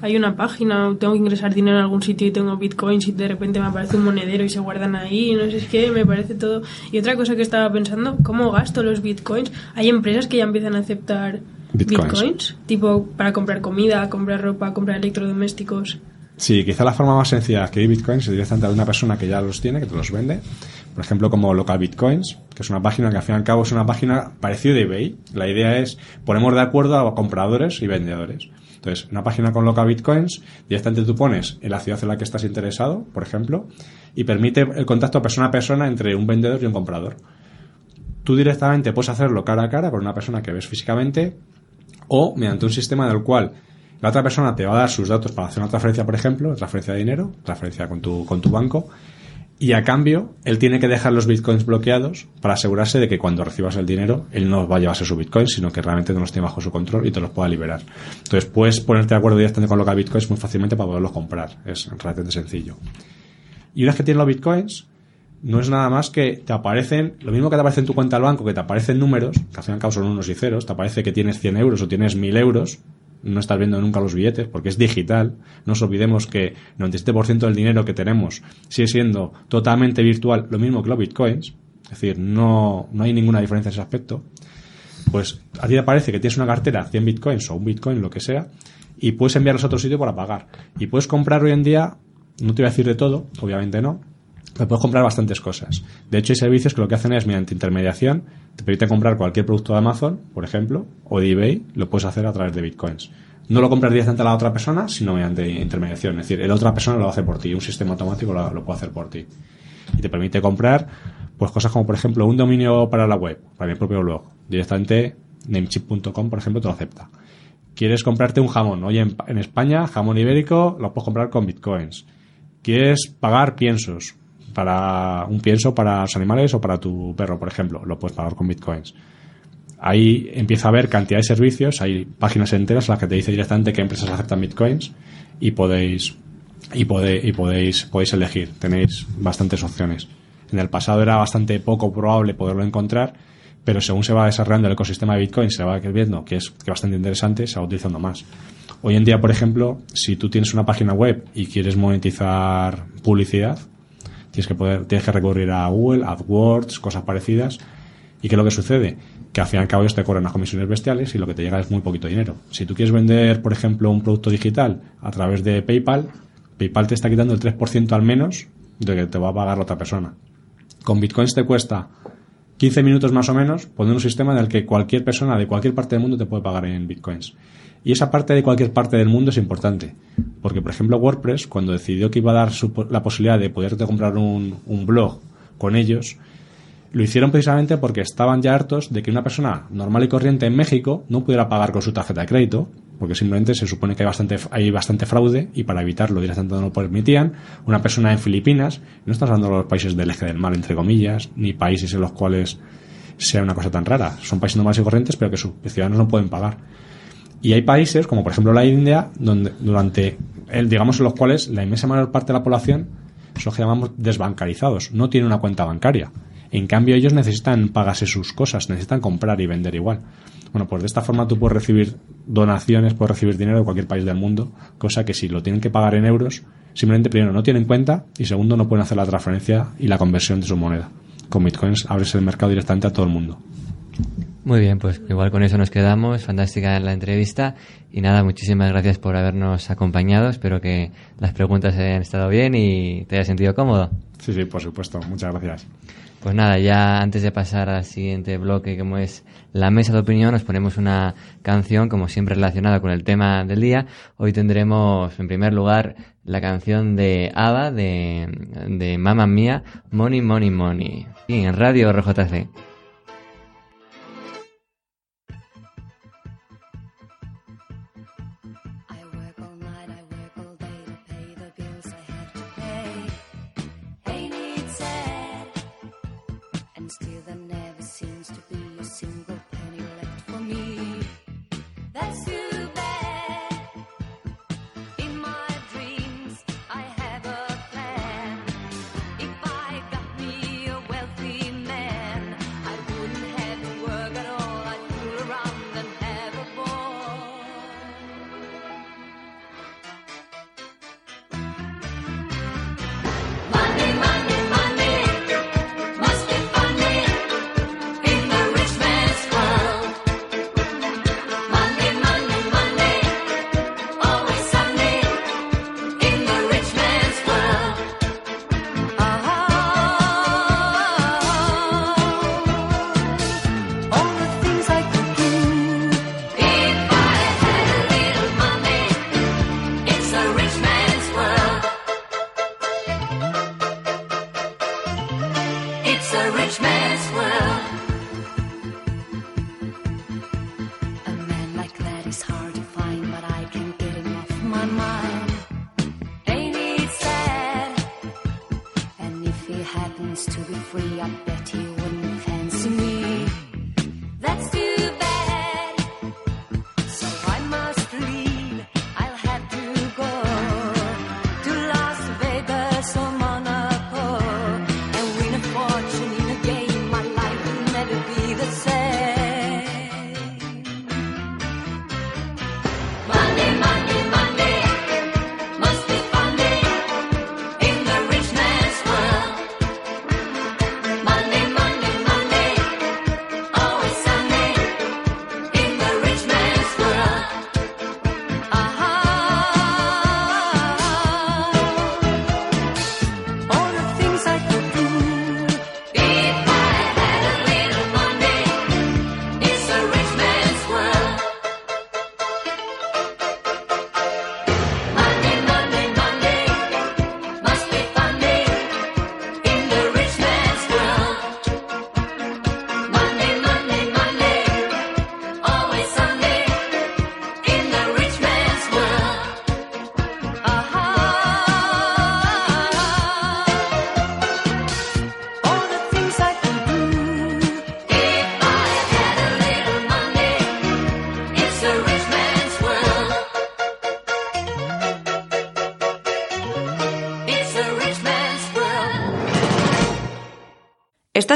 Hay una página, tengo que ingresar dinero en algún sitio y tengo bitcoins y de repente me aparece un monedero y se guardan ahí, no sé, es que me parece todo. Y otra cosa que estaba pensando, ¿cómo gasto los bitcoins? Hay empresas que ya empiezan a aceptar Bitcoins. bitcoins, tipo para comprar comida, comprar ropa, comprar electrodomésticos. Sí, quizá la forma más sencilla de adquirir bitcoins es directamente de una persona que ya los tiene, que te los vende. Por ejemplo, como Local Bitcoins, que es una página que al fin y al cabo es una página parecida de eBay. La idea es ponemos de acuerdo a compradores y vendedores. Entonces, una página con Local Bitcoins, directamente tú pones en la ciudad en la que estás interesado, por ejemplo, y permite el contacto persona a persona entre un vendedor y un comprador. Tú directamente puedes hacerlo cara a cara con una persona que ves físicamente o mediante un sistema en el cual la otra persona te va a dar sus datos para hacer una transferencia, por ejemplo, transferencia de dinero, transferencia con tu, con tu banco, y a cambio él tiene que dejar los bitcoins bloqueados para asegurarse de que cuando recibas el dinero él no va a llevarse su bitcoin, sino que realmente no los tiene bajo su control y te los pueda liberar. Entonces puedes ponerte de acuerdo directamente con local bitcoins muy fácilmente para poderlos comprar. Es relativamente sencillo. Y una vez que tienes los bitcoins, no es nada más que te aparecen, lo mismo que te aparece en tu cuenta al banco, que te aparecen números, que al fin y al cabo son unos y ceros, te aparece que tienes 100 euros o tienes 1000 euros, no estás viendo nunca los billetes porque es digital. No nos olvidemos que el 97% del dinero que tenemos sigue siendo totalmente virtual, lo mismo que los bitcoins, es decir, no, no hay ninguna diferencia en ese aspecto. Pues a ti te parece que tienes una cartera, 100 bitcoins o un bitcoin, lo que sea, y puedes enviarlos a otro sitio para pagar. Y puedes comprar hoy en día, no te voy a decir de todo, obviamente no, pero puedes comprar bastantes cosas. De hecho, hay servicios que lo que hacen es, mediante intermediación, te permiten comprar cualquier producto de Amazon, por ejemplo, o de eBay, lo puedes hacer a través de bitcoins. No lo compras directamente a la otra persona, sino mediante intermediación. Es decir, la otra persona lo hace por ti, un sistema automático lo, lo puede hacer por ti. Y te permite comprar pues cosas como, por ejemplo, un dominio para la web, para mi propio blog. Directamente, namechip.com, por ejemplo, te lo acepta. Quieres comprarte un jamón. Oye, en, en España, jamón ibérico, lo puedes comprar con bitcoins. Quieres pagar piensos para un pienso para los animales o para tu perro, por ejemplo, lo puedes pagar con bitcoins. Ahí empieza a haber cantidad de servicios, hay páginas enteras en las que te dice directamente qué empresas aceptan bitcoins y podéis y, pode- y podéis podéis elegir, tenéis bastantes opciones. En el pasado era bastante poco probable poderlo encontrar, pero según se va desarrollando el ecosistema de Bitcoin, se va viendo que es, que bastante interesante, se va utilizando más. Hoy en día, por ejemplo, si tú tienes una página web y quieres monetizar publicidad, tienes que poder, tienes que recurrir a Google, AdWords, cosas parecidas. ¿Y qué es lo que sucede? Que al fin y al cabo ellos te cobran unas comisiones bestiales y lo que te llega es muy poquito dinero. Si tú quieres vender, por ejemplo, un producto digital a través de PayPal, PayPal te está quitando el 3% al menos de que te va a pagar la otra persona. Con Bitcoins te cuesta 15 minutos más o menos poner un sistema en el que cualquier persona de cualquier parte del mundo te puede pagar en Bitcoins. Y esa parte de cualquier parte del mundo es importante. Porque, por ejemplo, WordPress, cuando decidió que iba a dar su la posibilidad de poderte comprar un, un blog con ellos, lo hicieron precisamente porque estaban ya hartos de que una persona normal y corriente en México no pudiera pagar con su tarjeta de crédito, porque simplemente se supone que hay bastante, hay bastante fraude y para evitarlo directamente no lo permitían. Una persona en Filipinas, no estás hablando de los países del eje del mal, entre comillas, ni países en los cuales sea una cosa tan rara. Son países normales y corrientes, pero que sus ciudadanos no pueden pagar. Y hay países, como por ejemplo la India, donde durante, el, digamos, en los cuales la inmensa mayor parte de la población son los que llamamos desbancarizados, no tienen una cuenta bancaria. En cambio, ellos necesitan pagarse sus cosas, necesitan comprar y vender igual. Bueno, pues de esta forma tú puedes recibir donaciones, puedes recibir dinero de cualquier país del mundo, cosa que si lo tienen que pagar en euros, simplemente primero no tienen cuenta y segundo no pueden hacer la transferencia y la conversión de su moneda. Con bitcoins abres el mercado directamente a todo el mundo. Muy bien, pues igual con eso nos quedamos. Fantástica la entrevista. Y nada, muchísimas gracias por habernos acompañado. Espero que las preguntas hayan estado bien y te hayas sentido cómodo. Sí, sí, por supuesto. Muchas gracias. Pues nada, ya antes de pasar al siguiente bloque, como es la mesa de opinión, nos ponemos una canción, como siempre relacionada con el tema del día. Hoy tendremos, en primer lugar, la canción de ABBA, de, de Mamma Mía, Money, Money, Money. En Radio RJC.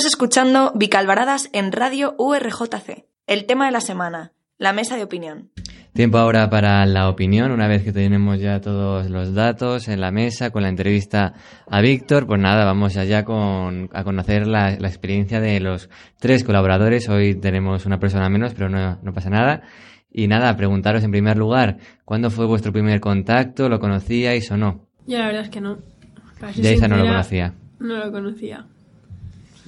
Estás escuchando Vicalvaradas en Radio URJC. El tema de la semana, la mesa de opinión. Tiempo ahora para la opinión, una vez que tenemos ya todos los datos en la mesa con la entrevista a Víctor, pues nada, vamos allá con, a conocer la, la experiencia de los tres colaboradores. Hoy tenemos una persona menos, pero no, no pasa nada. Y nada, preguntaros en primer lugar, ¿cuándo fue vuestro primer contacto? ¿Lo conocíais o no? Yo la verdad es que no. Para ser Yaisa no lo conocía. No lo conocía.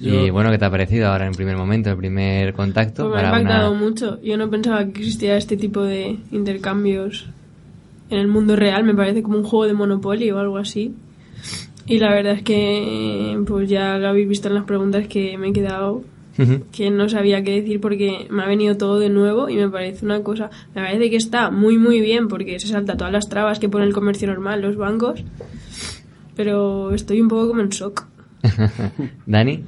Y bueno, ¿qué te ha parecido ahora en primer momento, el primer contacto? Pues me ha impactado una... mucho. Yo no pensaba que existiera este tipo de intercambios en el mundo real. Me parece como un juego de Monopoly o algo así. Y la verdad es que, pues ya lo habéis visto en las preguntas que me he quedado que no sabía qué decir porque me ha venido todo de nuevo y me parece una cosa, me parece que está muy muy bien porque se salta todas las trabas que pone el comercio normal, los bancos, pero estoy un poco como en shock. <laughs> ¿Dani?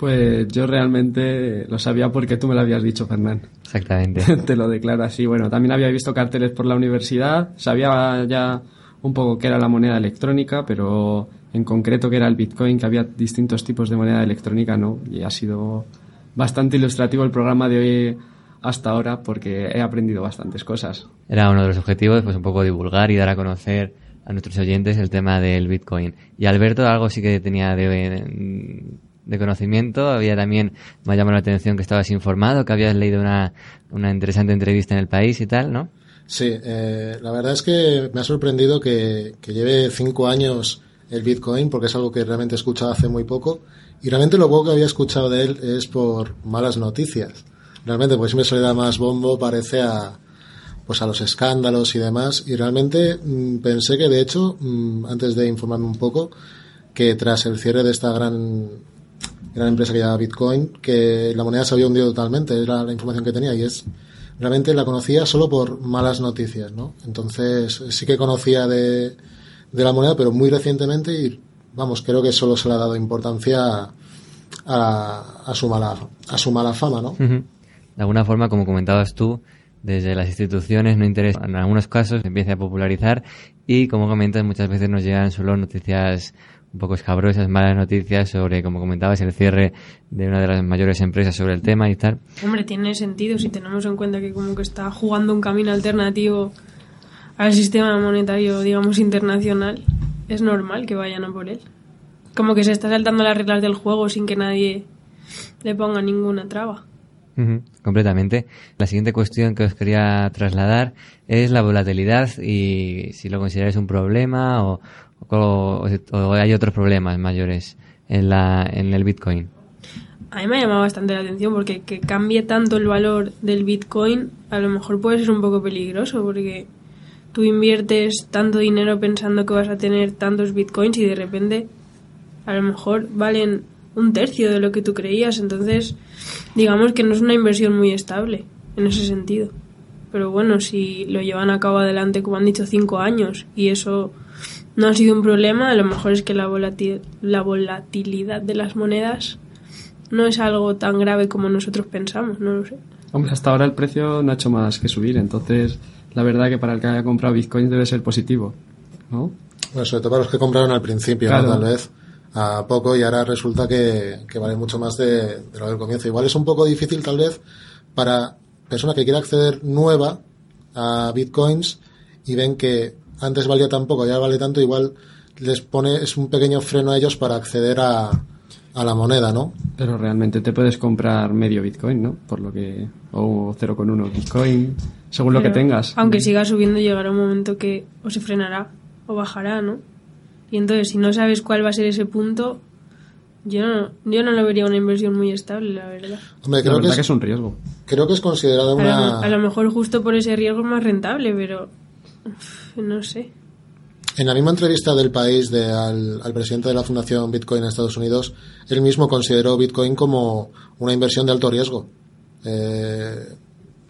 Pues yo realmente lo sabía porque tú me lo habías dicho, Fernán. Exactamente. <laughs> Te lo declaro así. Bueno, también había visto carteles por la universidad, sabía ya un poco qué era la moneda electrónica, pero en concreto que era el Bitcoin, que había distintos tipos de moneda electrónica, no. Y ha sido bastante ilustrativo el programa de hoy hasta ahora porque he aprendido bastantes cosas. Era uno de los objetivos, pues un poco divulgar y dar a conocer a nuestros oyentes el tema del Bitcoin. Y Alberto algo sí que tenía de, de conocimiento, había también, me ha llamado la atención que estabas informado, que habías leído una, una interesante entrevista en el país y tal, ¿no? Sí, eh, la verdad es que me ha sorprendido que, lleve cinco años el Bitcoin, porque es algo que realmente he escuchado hace muy poco. Y realmente lo poco que había escuchado de él es por malas noticias. Realmente, pues siempre se le da más bombo, parece a, pues a los escándalos y demás. Y realmente mmm, pensé que, de hecho, mmm, antes de informarme un poco, que tras el cierre de esta gran, gran empresa que llama Bitcoin, que la moneda se había hundido totalmente, era la información que tenía y es realmente la conocía solo por malas noticias, ¿no? Entonces sí que conocía de, de la moneda, pero muy recientemente y vamos, creo que solo se le ha dado importancia a, a, su mala a su mala fama, ¿no? De alguna forma, como comentabas tú, desde las instituciones no interesa, en algunos casos empieza a popularizar y como comentas muchas veces nos llegan solo noticias un poco escabrosas, malas noticias sobre, como comentabas, el cierre de una de las mayores empresas sobre el tema y tal. Hombre, tiene sentido si tenemos en cuenta que como que está jugando un camino alternativo al sistema monetario, digamos, internacional. Es normal que vayan a por él. Como que se está saltando las reglas del juego sin que nadie le ponga ninguna traba. Uh -huh, completamente. La siguiente cuestión que os quería trasladar es la volatilidad y si lo consideráis un problema o, o, hay otros problemas mayores en, la, en el Bitcoin. A mí me ha llamado bastante la atención porque que cambie tanto el valor del Bitcoin a lo mejor puede ser un poco peligroso porque tú inviertes tanto dinero pensando que vas a tener tantos Bitcoins y de repente a lo mejor valen un tercio de lo que tú creías. Entonces, digamos que no es una inversión muy estable en ese sentido. Pero bueno, si lo llevan a cabo adelante, como han dicho, cinco años y eso no ha sido un problema, a lo mejor es que la, volati- la volatilidad de las monedas no es algo tan grave como nosotros pensamos, no lo sé. Hombre, hasta ahora el precio no ha hecho más que subir, entonces la verdad que para el que haya comprado Bitcoin debe ser positivo, ¿no? Bueno, sobre todo para los que compraron al principio, tal vez a poco y ahora resulta que, que vale mucho más de, de lo del comienzo. Igual es un poco difícil tal vez para persona que quiera acceder nueva a bitcoins y ven que antes valía tan poco, ya vale tanto, igual les pone, es un pequeño freno a ellos para acceder a, a la moneda, ¿no? Pero realmente te puedes comprar medio Bitcoin, ¿no? Por lo que... o 0,1 Bitcoin, según lo que tengas. Aunque siga subiendo, llegará un momento que o se frenará o bajará, ¿no? Y entonces, si no sabes cuál va a ser ese punto, yo no, yo no lo vería una inversión muy estable, la verdad. Hombre, La creo que, es, que es un riesgo. creo que es considerada A lo, una... a lo mejor justo por ese riesgo es más rentable, pero no sé. En la misma entrevista del país de, al, al presidente de la Fundación Bitcoin en Estados Unidos, él mismo consideró Bitcoin como una inversión de alto riesgo. Eh,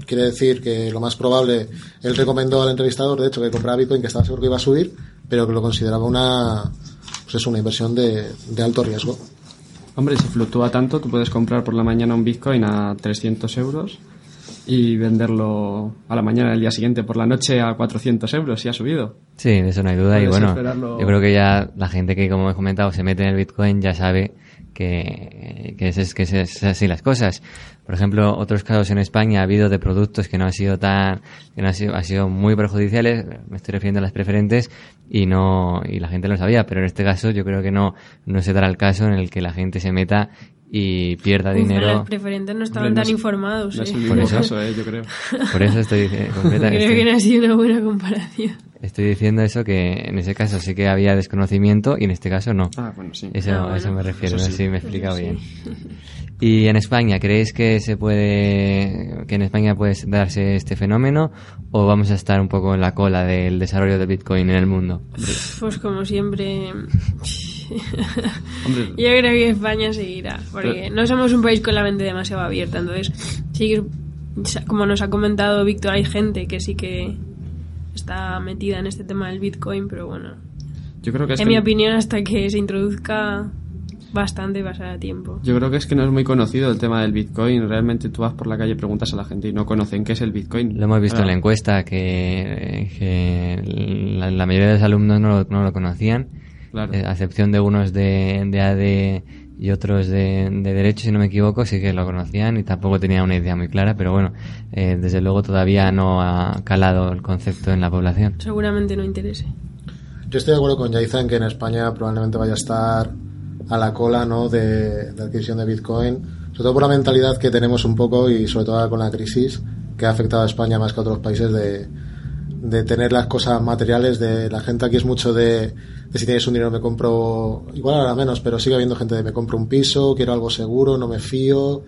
quiere decir que lo más probable, él recomendó al entrevistador, de hecho, que comprara Bitcoin, que estaba seguro que iba a subir, pero que lo consideraba una, pues es una inversión de, de alto riesgo. Hombre, si fluctúa tanto, tú puedes comprar por la mañana un Bitcoin a 300 euros y venderlo a la mañana del día siguiente por la noche a 400 euros si ha subido. Sí, de eso no hay duda. Y bueno, esperarlo. yo creo que ya la gente que, como he comentado, se mete en el Bitcoin ya sabe que, que, es, que es así las cosas. Por ejemplo, otros casos en España ha habido de productos que no han sido tan, que no han sido, han sido muy perjudiciales, me estoy refiriendo a las preferentes, y no, y la gente lo sabía, pero en este caso yo creo que no, no se dará el caso en el que la gente se meta y pierda Uf, dinero. los preferentes no estaban Hombre, no tan informados. No es ¿eh? el Por mismo eso. caso, ¿eh? yo creo. <laughs> Por eso estoy, dic- <laughs> completa- Creo estoy- que no ha sido una buena comparación. estoy diciendo eso que en ese caso sí que había desconocimiento y en este caso no. Ah, bueno, sí. Eso, Ah, bueno. a eso me refiero, Eso no sí. sé si me he explicado bien. <laughs> Y en España, ¿creéis que se puede, que en España puede darse este fenómeno o vamos a estar un poco en la cola del desarrollo del Bitcoin en el mundo? Pues como siempre, Hombre, <laughs> yo creo que España seguirá, porque no somos un país con la mente demasiado abierta, entonces sí que, como nos ha comentado Víctor, hay gente que sí que está metida en este tema del Bitcoin, pero bueno, yo creo que es en que- mi opinión hasta que se introduzca bastante pasará tiempo. Yo creo que es que no es muy conocido el tema del Bitcoin. Realmente tú vas por la calle y preguntas a la gente y no conocen qué es el Bitcoin. Lo hemos visto en la encuesta que, que la, la mayoría de los alumnos no lo, no lo conocían, Claro. eh, a excepción de unos de, de AD y otros de, de Derecho, si no me equivoco, sí que lo conocían y tampoco tenían una idea muy clara, pero bueno, eh, desde luego todavía no ha calado el concepto en la población. Seguramente no interese. Yo estoy de acuerdo con Yaiza en que en España probablemente vaya a estar a la cola ¿no? de, de adquisición de Bitcoin, sobre todo por la mentalidad que tenemos un poco y sobre todo ahora con la crisis que ha afectado a España más que a otros países de, de tener las cosas materiales, de la gente aquí es mucho de, de si tienes un dinero me compro, igual ahora menos, pero sigue habiendo gente de me compro un piso, quiero algo seguro, no me fío,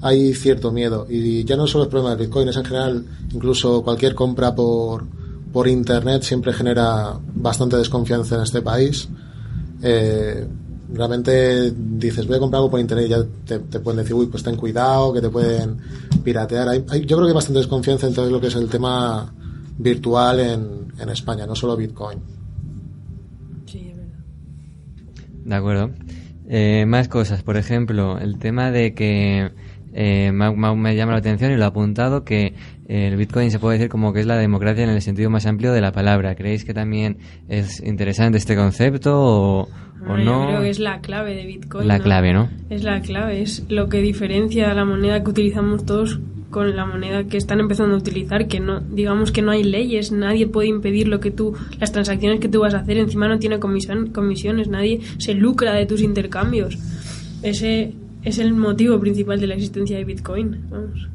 hay cierto miedo. Y ya no solo el problema del Bitcoin, es en general, incluso cualquier compra por, por Internet siempre genera bastante desconfianza en este país. Eh, realmente dices, voy a comprar algo por Internet y ya te, te pueden decir, uy, pues ten cuidado, que te pueden piratear. Hay, hay- yo creo que hay bastante desconfianza en todo lo que es el tema virtual en, en España, no solo Bitcoin. Sí, es verdad. De acuerdo. Eh, más cosas, por ejemplo, el tema de que eh, me, llama la atención y lo he apuntado que eh, el Bitcoin se puede decir como que es la democracia en el sentido más amplio de la palabra. ¿Creéis que también es interesante este concepto o, o no? Yo creo que es la clave de Bitcoin. la ¿no? clave, ¿no? Es la clave, es lo que diferencia a la moneda que utilizamos todos con la moneda que están empezando a utilizar, que no, digamos que no hay leyes, nadie puede impedir lo que tú, las transacciones que tú vas a hacer, encima no tiene comisión, comisiones, nadie se lucra de tus intercambios. Ese es el motivo principal de la existencia de Bitcoin. Vamos.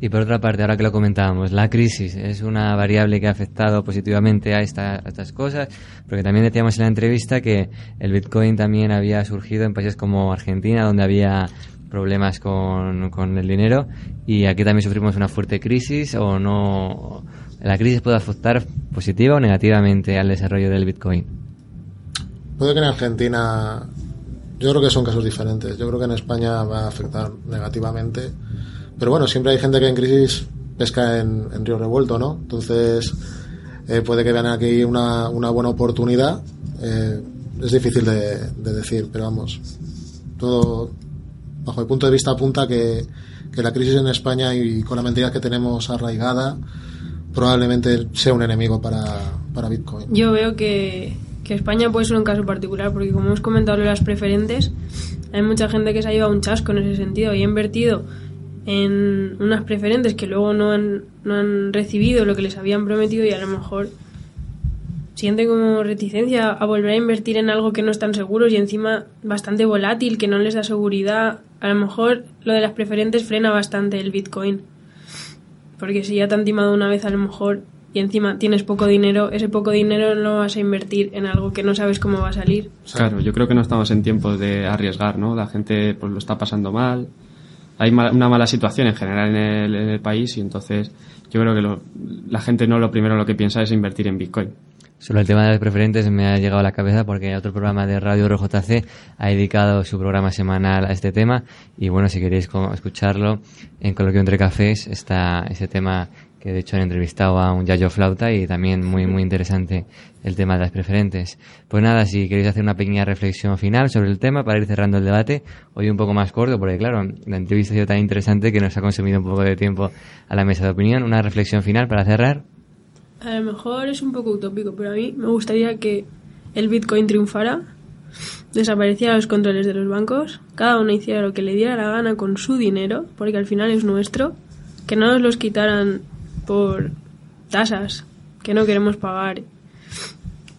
Y por otra parte, ahora que lo comentábamos, la crisis es una variable que ha afectado positivamente a, esta- a estas cosas, porque también decíamos en la entrevista que el Bitcoin también había surgido en países como Argentina, donde había problemas con, con el dinero, y aquí también sufrimos una fuerte crisis, o no. ¿La crisis puede afectar positiva o negativamente al desarrollo del Bitcoin? Puede que en Argentina, Yo creo que son casos diferentes. Yo creo que en España va a afectar negativamente. Pero bueno, siempre hay gente que en crisis pesca en, río revuelto, ¿no? Entonces, eh, puede que vean aquí una, una buena oportunidad. Eh, es difícil de decir, pero vamos, todo bajo mi punto de vista apunta que, que la crisis en España y con la mentalidad que tenemos arraigada probablemente sea un enemigo para, para Bitcoin. Yo veo que, que España puede ser un caso particular, porque como hemos comentado las preferentes, hay mucha gente que se ha llevado un chasco en ese sentido y ha invertido en unas preferentes que luego no han, no han recibido lo que les habían prometido y a lo mejor sienten como reticencia a volver a invertir en algo que no están seguros y encima bastante volátil, que no les da seguridad. A lo mejor lo de las preferentes frena bastante el Bitcoin. Porque si ya te han timado una vez a lo mejor y encima tienes poco dinero, ese poco dinero no lo vas a invertir en algo que no sabes cómo va a salir. Claro, yo creo que no estamos en tiempos de arriesgar, ¿no? La gente pues lo está pasando mal. Hay una mala situación en general en el, en el país y entonces yo creo que lo- la gente no lo primero lo que piensa es invertir en Bitcoin. Sobre el tema de las preferentes me ha llegado a la cabeza porque otro programa de Radio RJC ha dedicado su programa semanal a este tema y bueno, si queréis escucharlo en Coloquio Entre Cafés está ese tema que de hecho han entrevistado a un Yayo Flauta y también muy muy interesante el tema de las preferentes. Pues nada, si queréis hacer una pequeña reflexión final sobre el tema para ir cerrando el debate, hoy un poco más corto porque claro, la entrevista ha sido tan interesante que nos ha consumido un poco de tiempo a la mesa de opinión. Una reflexión final para cerrar. A lo mejor es un poco utópico, pero a mí me gustaría que el Bitcoin triunfara, desapareciera los controles de los bancos, cada uno hiciera lo que le diera la gana con su dinero, porque al final es nuestro, que no nos los quitaran por tasas que no queremos pagar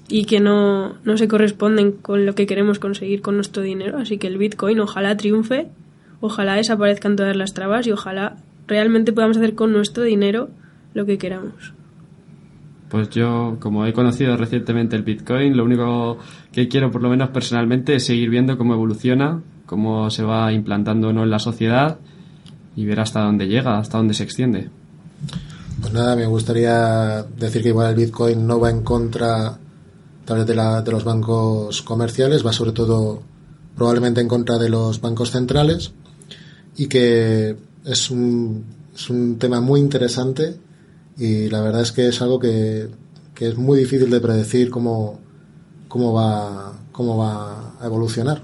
y que no, no se corresponden con lo que queremos conseguir con nuestro dinero. Así que el Bitcoin ojalá triunfe, ojalá desaparezcan todas las trabas y ojalá realmente podamos hacer con nuestro dinero lo que queramos. Pues yo, como he conocido recientemente el Bitcoin, lo único que quiero, por lo menos personalmente, es seguir viendo cómo evoluciona, cómo se va implantando o no en la sociedad y ver hasta dónde llega, hasta dónde se extiende. Pues nada, me gustaría decir que igual el Bitcoin no va en contra tal vez de, la, de los bancos comerciales, va sobre todo probablemente en contra de los bancos centrales y que es un, es un tema muy interesante y la verdad es que es algo que, que es muy difícil de predecir cómo, cómo, va, cómo va a evolucionar.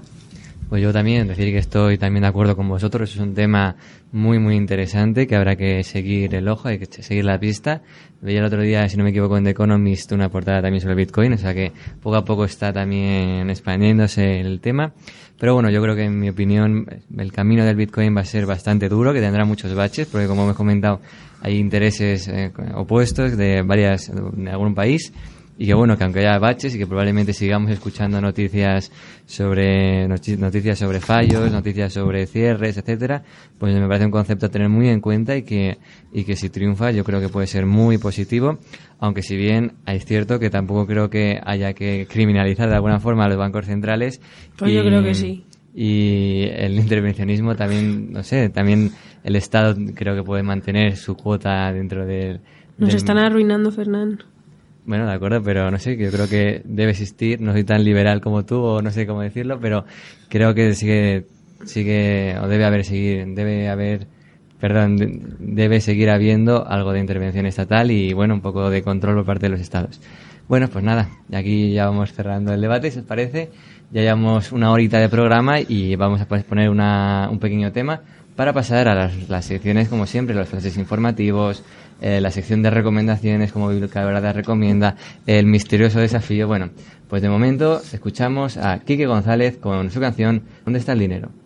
Pues yo también, decir que estoy también de acuerdo con vosotros, es un tema muy muy interesante que habrá que seguir el ojo, hay que seguir la pista. Veía el otro día, si no me equivoco, en The Economist una portada también sobre Bitcoin, o sea que poco a poco está también expandiéndose el tema. Pero bueno, yo creo que en mi opinión el camino del Bitcoin va a ser bastante duro, que tendrá muchos baches, porque como hemos comentado, hay intereses eh, opuestos de varias, de algún país y que bueno, que aunque haya baches y que probablemente sigamos escuchando noticias sobre noti- noticias sobre fallos, noticias sobre cierres, etcétera, pues me parece un concepto a tener muy en cuenta y que y que si triunfa yo creo que puede ser muy positivo, aunque si bien es cierto que tampoco creo que haya que criminalizar de alguna forma a los bancos centrales. Pues yo creo que sí. Y el intervencionismo también, no sé, también el Estado creo que puede mantener su cuota dentro del... Nos del- están arruinando, Fernán. Bueno, de acuerdo, pero no sé, yo creo que debe existir, no soy tan liberal como tú, o no sé cómo decirlo, pero creo que sigue, sigue, o debe haber seguir, debe haber, perdón, de- debe seguir habiendo algo de intervención estatal y, bueno, un poco de control por parte de los estados. Bueno, pues nada, aquí ya vamos cerrando el debate, si os parece. Ya llevamos una horita de programa y vamos a poner una, un pequeño tema para pasar a las, las secciones, como siempre, los flashes informativos, eh, la sección de recomendaciones, como Biblioteca recomienda, el misterioso desafío. Bueno, pues de momento escuchamos a Quique González con su canción ¿Dónde está el dinero?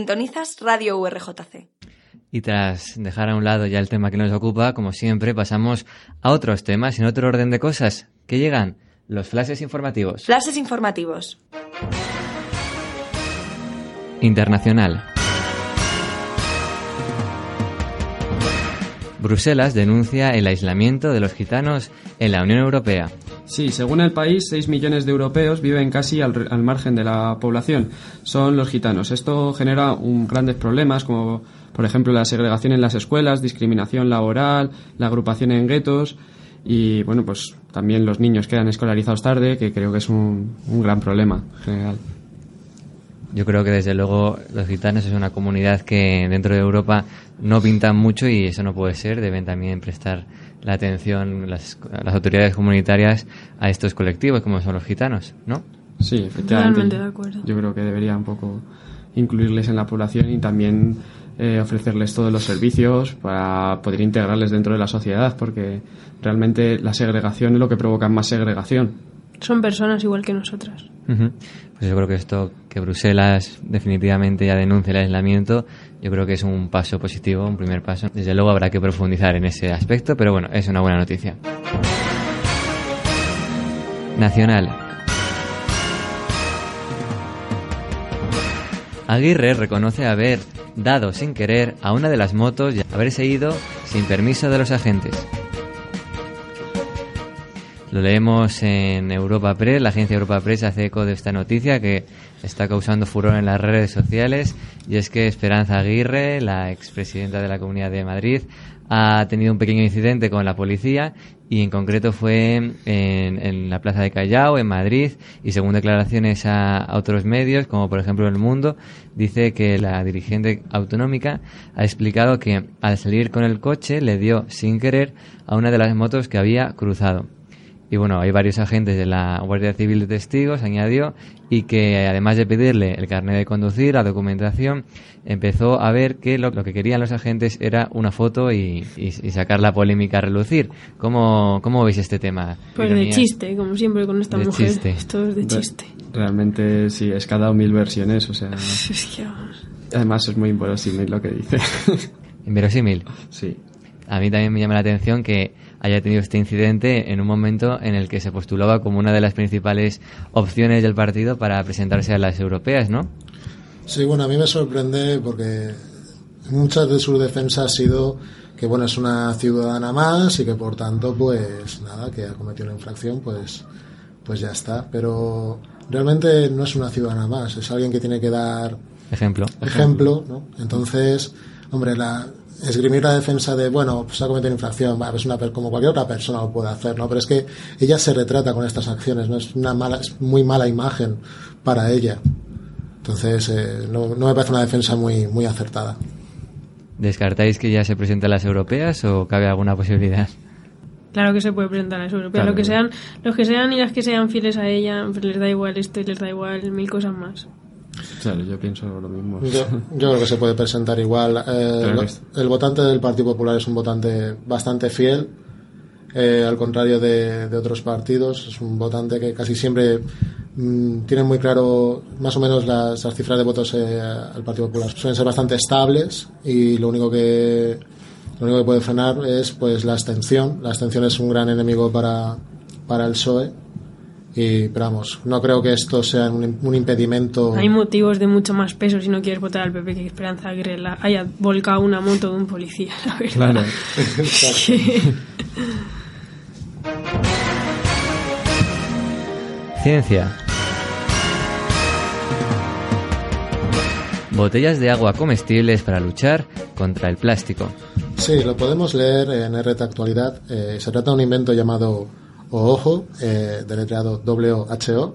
Sintonizas Radio URJC. Y tras dejar a un lado ya el tema que nos ocupa, como siempre, pasamos a otros temas en otro orden de cosas que llegan los flashes informativos. Flashes informativos. Internacional. Bruselas denuncia el aislamiento de los gitanos en la Unión Europea. Sí, según el país, 6 millones de europeos viven casi al, al margen de la población. Son los gitanos. Esto genera un, grandes problemas como, por ejemplo, la segregación en las escuelas, discriminación laboral, la agrupación en guetos y, bueno, pues también los niños quedan escolarizados tarde, que creo que es un, un gran problema en general. Yo creo que desde luego los gitanos es una comunidad que dentro de Europa no pintan mucho y eso no puede ser. Deben también prestar la atención las, las autoridades comunitarias a estos colectivos como son los gitanos, ¿no? Sí, efectivamente. Totalmente de acuerdo. Yo creo que debería un poco incluirles en la población y también eh, ofrecerles todos los servicios para poder integrarles dentro de la sociedad, porque realmente la segregación es lo que provoca más segregación. Son personas igual que nosotras. Pues yo creo que esto, que Bruselas definitivamente ya denuncia el aislamiento, yo creo que es un paso positivo, un primer paso. Desde luego habrá que profundizar en ese aspecto, pero bueno, es una buena noticia. Nacional. Aguirre reconoce haber dado sin querer a una de las motos y haberse ido sin permiso de los agentes. Lo leemos en Europa Press, la agencia Europa Press hace eco de esta noticia que está causando furor en las redes sociales y es que Esperanza Aguirre, la expresidenta de la Comunidad de Madrid, ha tenido un pequeño incidente con la policía y en concreto fue en, la plaza de Callao, en Madrid, y según declaraciones a otros medios, como por ejemplo El Mundo, dice que la dirigente autonómica ha explicado que al salir con el coche le dio sin querer a una de las motos que había cruzado. Y bueno, hay varios agentes de la Guardia Civil de Testigos, añadió, y que además de pedirle el carnet de conducir, la documentación, empezó a ver que lo, lo que querían los agentes era una foto y, y- y sacar la polémica a relucir. ¿Cómo, cómo veis este tema? Pues de chiste, como siempre con esta De mujer. chiste. Esto es de chiste. Realmente sí, es que ha dado mil versiones, o sea, <laughs> Es que vamos. además es muy inverosímil lo que dice. Inverosímil. sí. A mí también me llama la atención que haya tenido este incidente en un momento en el que se postulaba como una de las principales opciones del partido para presentarse a las europeas, ¿no? Sí, bueno, a mí me sorprende porque muchas de sus defensas ha sido que, bueno, es una ciudadana más y que, por tanto, pues nada, que ha cometido una infracción, pues, pues ya está. Pero realmente no es una ciudadana más, es alguien que tiene que dar Ejemplo. ejemplo, ¿no? Entonces, hombre, la esgrimir la defensa de, bueno, pues ha cometido una infracción, es una como cualquier otra persona lo puede hacer, ¿no? Pero es que ella se retrata con estas acciones, ¿no? Es una mala, es muy mala imagen para ella. Entonces, eh, no, no me parece una defensa muy, muy acertada. ¿Descartáis que ya se presente a las europeas o cabe alguna posibilidad? Claro que se puede presentar a las europeas. Claro, lo que sean, los que sean y las que sean fieles a ella, pues les da igual esto y les da igual mil cosas más. Claro, yo pienso lo mismo. Yo, yo creo que se puede presentar igual. Eh, lo- el votante del Partido Popular es un votante bastante fiel, eh, al contrario de, de otros partidos. Es un votante que casi siempre mm, tienen muy claro más o menos las, las cifras de votos eh, al Partido Popular. Suelen ser bastante estables y lo único que lo único que puede frenar es pues la abstención. La abstención es un gran enemigo para, para el PSOE. Y, pero vamos, no creo que esto sea un, un impedimento. Hay motivos de mucho más peso si no quieres votar al PP que Esperanza Aguirre la- haya volcado una moto de un policía, la verdad. Claro. <laughs> Ciencia. Botellas de agua comestibles para luchar contra el plástico. Sí, lo podemos leer en RT Actualidad. Eh, se trata de un invento llamado OOJO, eh, deletreado WHO,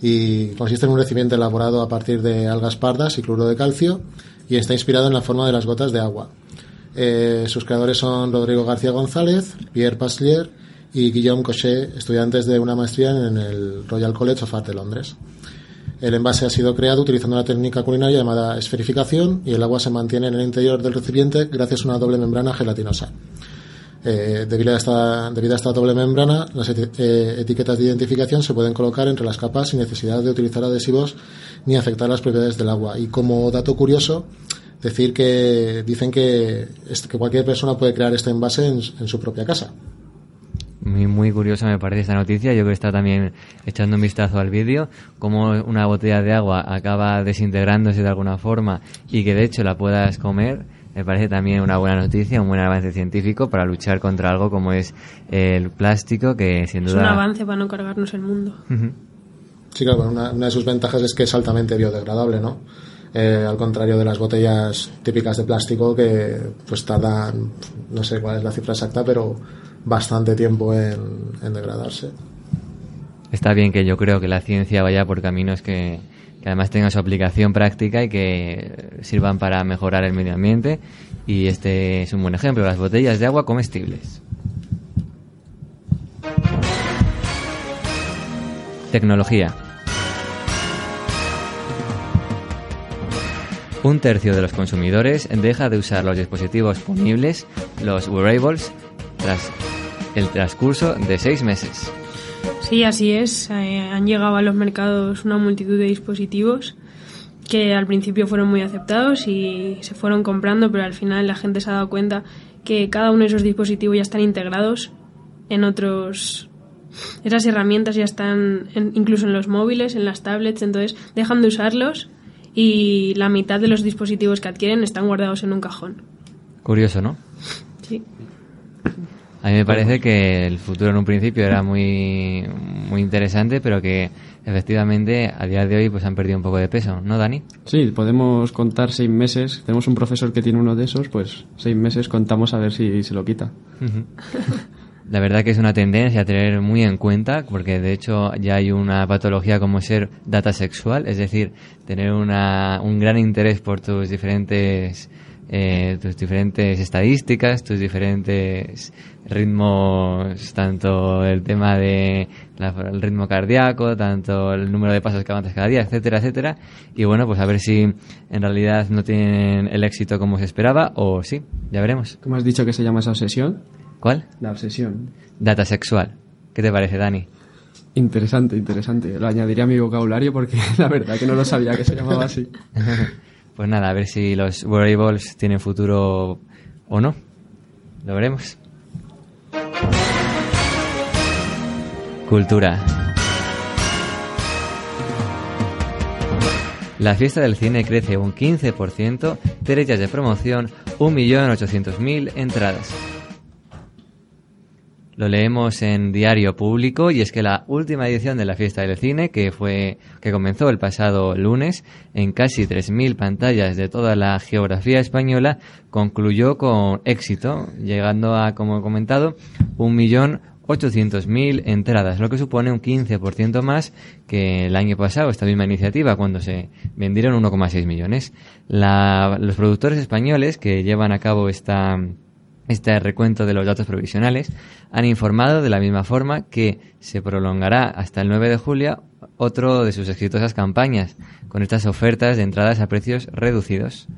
y consiste en un recipiente elaborado a partir de algas pardas y cloruro de calcio y está inspirado en la forma de las gotas de agua. Eh, sus creadores son Rodrigo García González, Pierre Paslier y Guillaume Cochet, estudiantes de una maestría en el Royal College of Art de Londres. El envase ha sido creado utilizando una técnica culinaria llamada esferificación y el agua se mantiene en el interior del recipiente gracias a una doble membrana gelatinosa. Eh, debido, a esta, debido a esta doble membrana, las eh, etiquetas de identificación se pueden colocar entre las capas sin necesidad de utilizar adhesivos ni afectar las propiedades del agua. Y como dato curioso, decir que dicen que, cualquier persona puede crear este envase en, su propia casa. Muy, muy curiosa me parece esta noticia. Yo que estado también echando un vistazo al vídeo, cómo una botella de agua acaba desintegrándose de alguna forma y que de hecho la puedas comer. Me parece también una buena noticia, un buen avance científico para luchar contra algo como es el plástico, que sin Es duda. un avance para no cargarnos el mundo. Sí, claro, bueno, una, una de sus ventajas es que es altamente biodegradable, ¿no? Eh, al contrario de las botellas típicas de plástico que pues tardan, no sé cuál es la cifra exacta, pero bastante tiempo en, en degradarse. Está bien que yo creo que la ciencia vaya por caminos que, además tengan su aplicación práctica y que sirvan para mejorar el medio ambiente. Y este es un buen ejemplo, las botellas de agua comestibles. Tecnología. Un tercio de los consumidores deja de usar los dispositivos ponibles, los wearables, tras el transcurso de seis meses. Sí, así es. Eh, han llegado a los mercados una multitud de dispositivos que al principio fueron muy aceptados y se fueron comprando, pero al final la gente se ha dado cuenta que cada uno de esos dispositivos ya están integrados en otros. Esas herramientas ya están en- incluso en los móviles, en las tablets, entonces dejan de usarlos y la mitad de los dispositivos que adquieren están guardados en un cajón. Curioso, ¿no? Sí. A mí me parece que el futuro en un principio era muy, muy interesante, pero que efectivamente a día de hoy pues han perdido un poco de peso, ¿no, Dani? Sí, podemos contar seis meses. Tenemos un profesor que tiene uno de esos, pues seis meses contamos a ver si se lo quita. <laughs> La verdad que es una tendencia a tener muy en cuenta, porque de hecho ya hay una patología como ser data sexual, es decir, tener una, un gran interés por tus diferentes, eh, tus diferentes estadísticas, tus diferentes ritmos, tanto el tema de la- el ritmo cardíaco, tanto el número de pasos que avanzas cada día, etcétera, etcétera. Y bueno, pues a ver si en realidad no tienen el éxito como se esperaba, o sí, ya veremos. ¿Cómo has dicho que se llama esa obsesión? ¿Cuál? La obsesión. Data sexual. ¿Qué te parece, Dani? Interesante, interesante. Lo añadiré a mi vocabulario porque <laughs> la verdad que no lo sabía que se llamaba así. <laughs> Pues nada, a ver si los wearables tienen futuro o no. Lo veremos. Cultura. La fiesta del cine crece un 15%, tres días de promoción, 1.800.000 entradas. Lo leemos en Diario Público y es que la última edición de la fiesta del cine, que fue que comenzó el pasado lunes en casi 3.000 pantallas de toda la geografía española, concluyó con éxito, llegando a, como he comentado, 1.800.000 entradas, lo que supone un 15% más que el año pasado, esta misma iniciativa, cuando se vendieron 1,6 millones. La- los productores españoles que llevan a cabo esta este recuento de los datos provisionales, han informado de la misma forma que se prolongará hasta el 9 de julio otro de sus exitosas campañas, con estas ofertas de entradas a precios reducidos.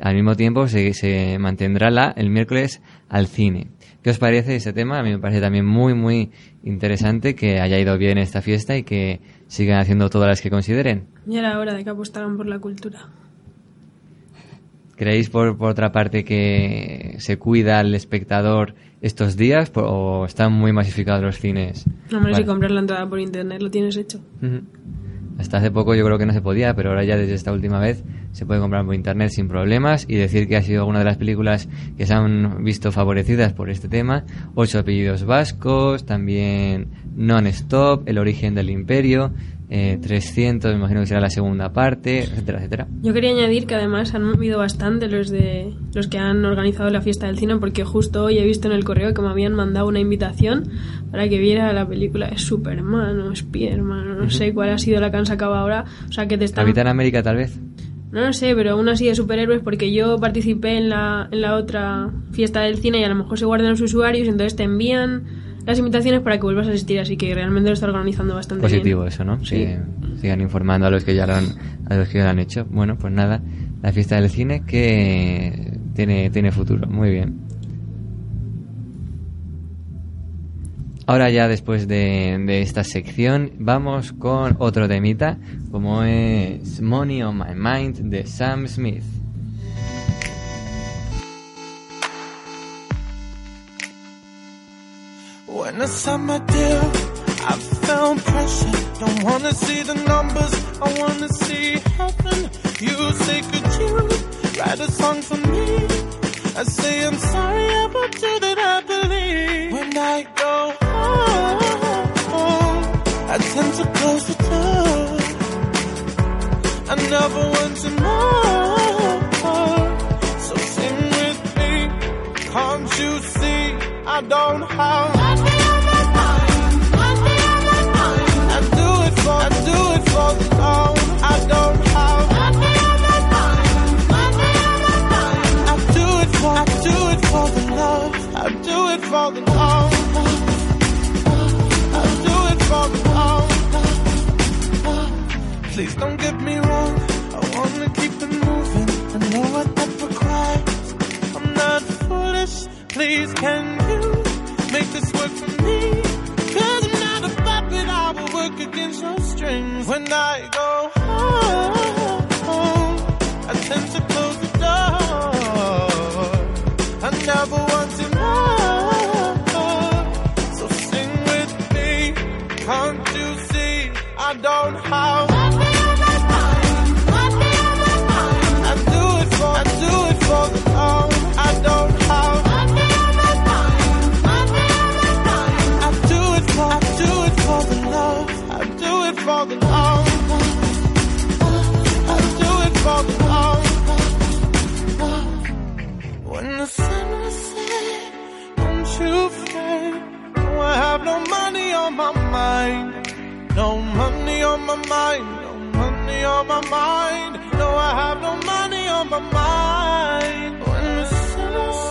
al mismo tiempo se, mantendrá la, el miércoles al cine. ¿Qué os parece ese tema? A mí me parece también muy, muy interesante que haya ido bien esta fiesta y que sigan haciendo todas las que consideren. Ya era hora de que apostaran por la cultura. ¿Creéis por, por otra parte que se cuida al espectador estos días por- o están muy masificados los cines? Hombre, Vale. si compras la entrada por internet lo tienes hecho. Hasta hace poco yo creo que no se podía, pero ahora ya desde esta última vez se puede comprar por internet sin problemas y decir que ha sido una de las películas que se han visto favorecidas por este tema. Ocho apellidos vascos, también Non-Stop, El origen del imperio, eh, 300, me imagino que será la segunda parte, etcétera, etcétera. Yo quería añadir que además han movido bastante los de los que han organizado la fiesta del cine porque justo hoy he visto en el correo que me habían mandado una invitación para que viera la película de Superman o Spiderman no sé cuál ha sido la que han sacado ahora. O sea que te están... Capitán América tal vez. No lo sé, pero aún así de superhéroes porque yo participé en la, en la otra fiesta del cine y a lo mejor se guardan los usuarios y entonces te envían las invitaciones para que vuelvas a asistir, así que realmente lo está organizando bastante Positivo bien. eso, ¿no? Sí. Que sigan informando a los que ya lo han, a los que ya lo han hecho. Bueno, pues nada, la fiesta del cine que tiene, tiene futuro. Muy bien. Ahora ya después de, de esta sección vamos con otro temita como es Money on My Mind de Sam Smith. When I signed my deal, I felt pressure. Don't wanna see the numbers, I wanna see heaven. You say, could you write a song for me? I say, I'm sorry about you that I believe. When I go home, I tend to close the door. I never want to know. So sing with me, can't you see? I don't have. Please don't get me wrong. I wanna keep it moving. I know what that requires. I'm not foolish. Please, can you make this work for me? I'm not a puppet. I will work against your strings. When I go mind. No money on my mind. No, I have no money on my mind. When the sun was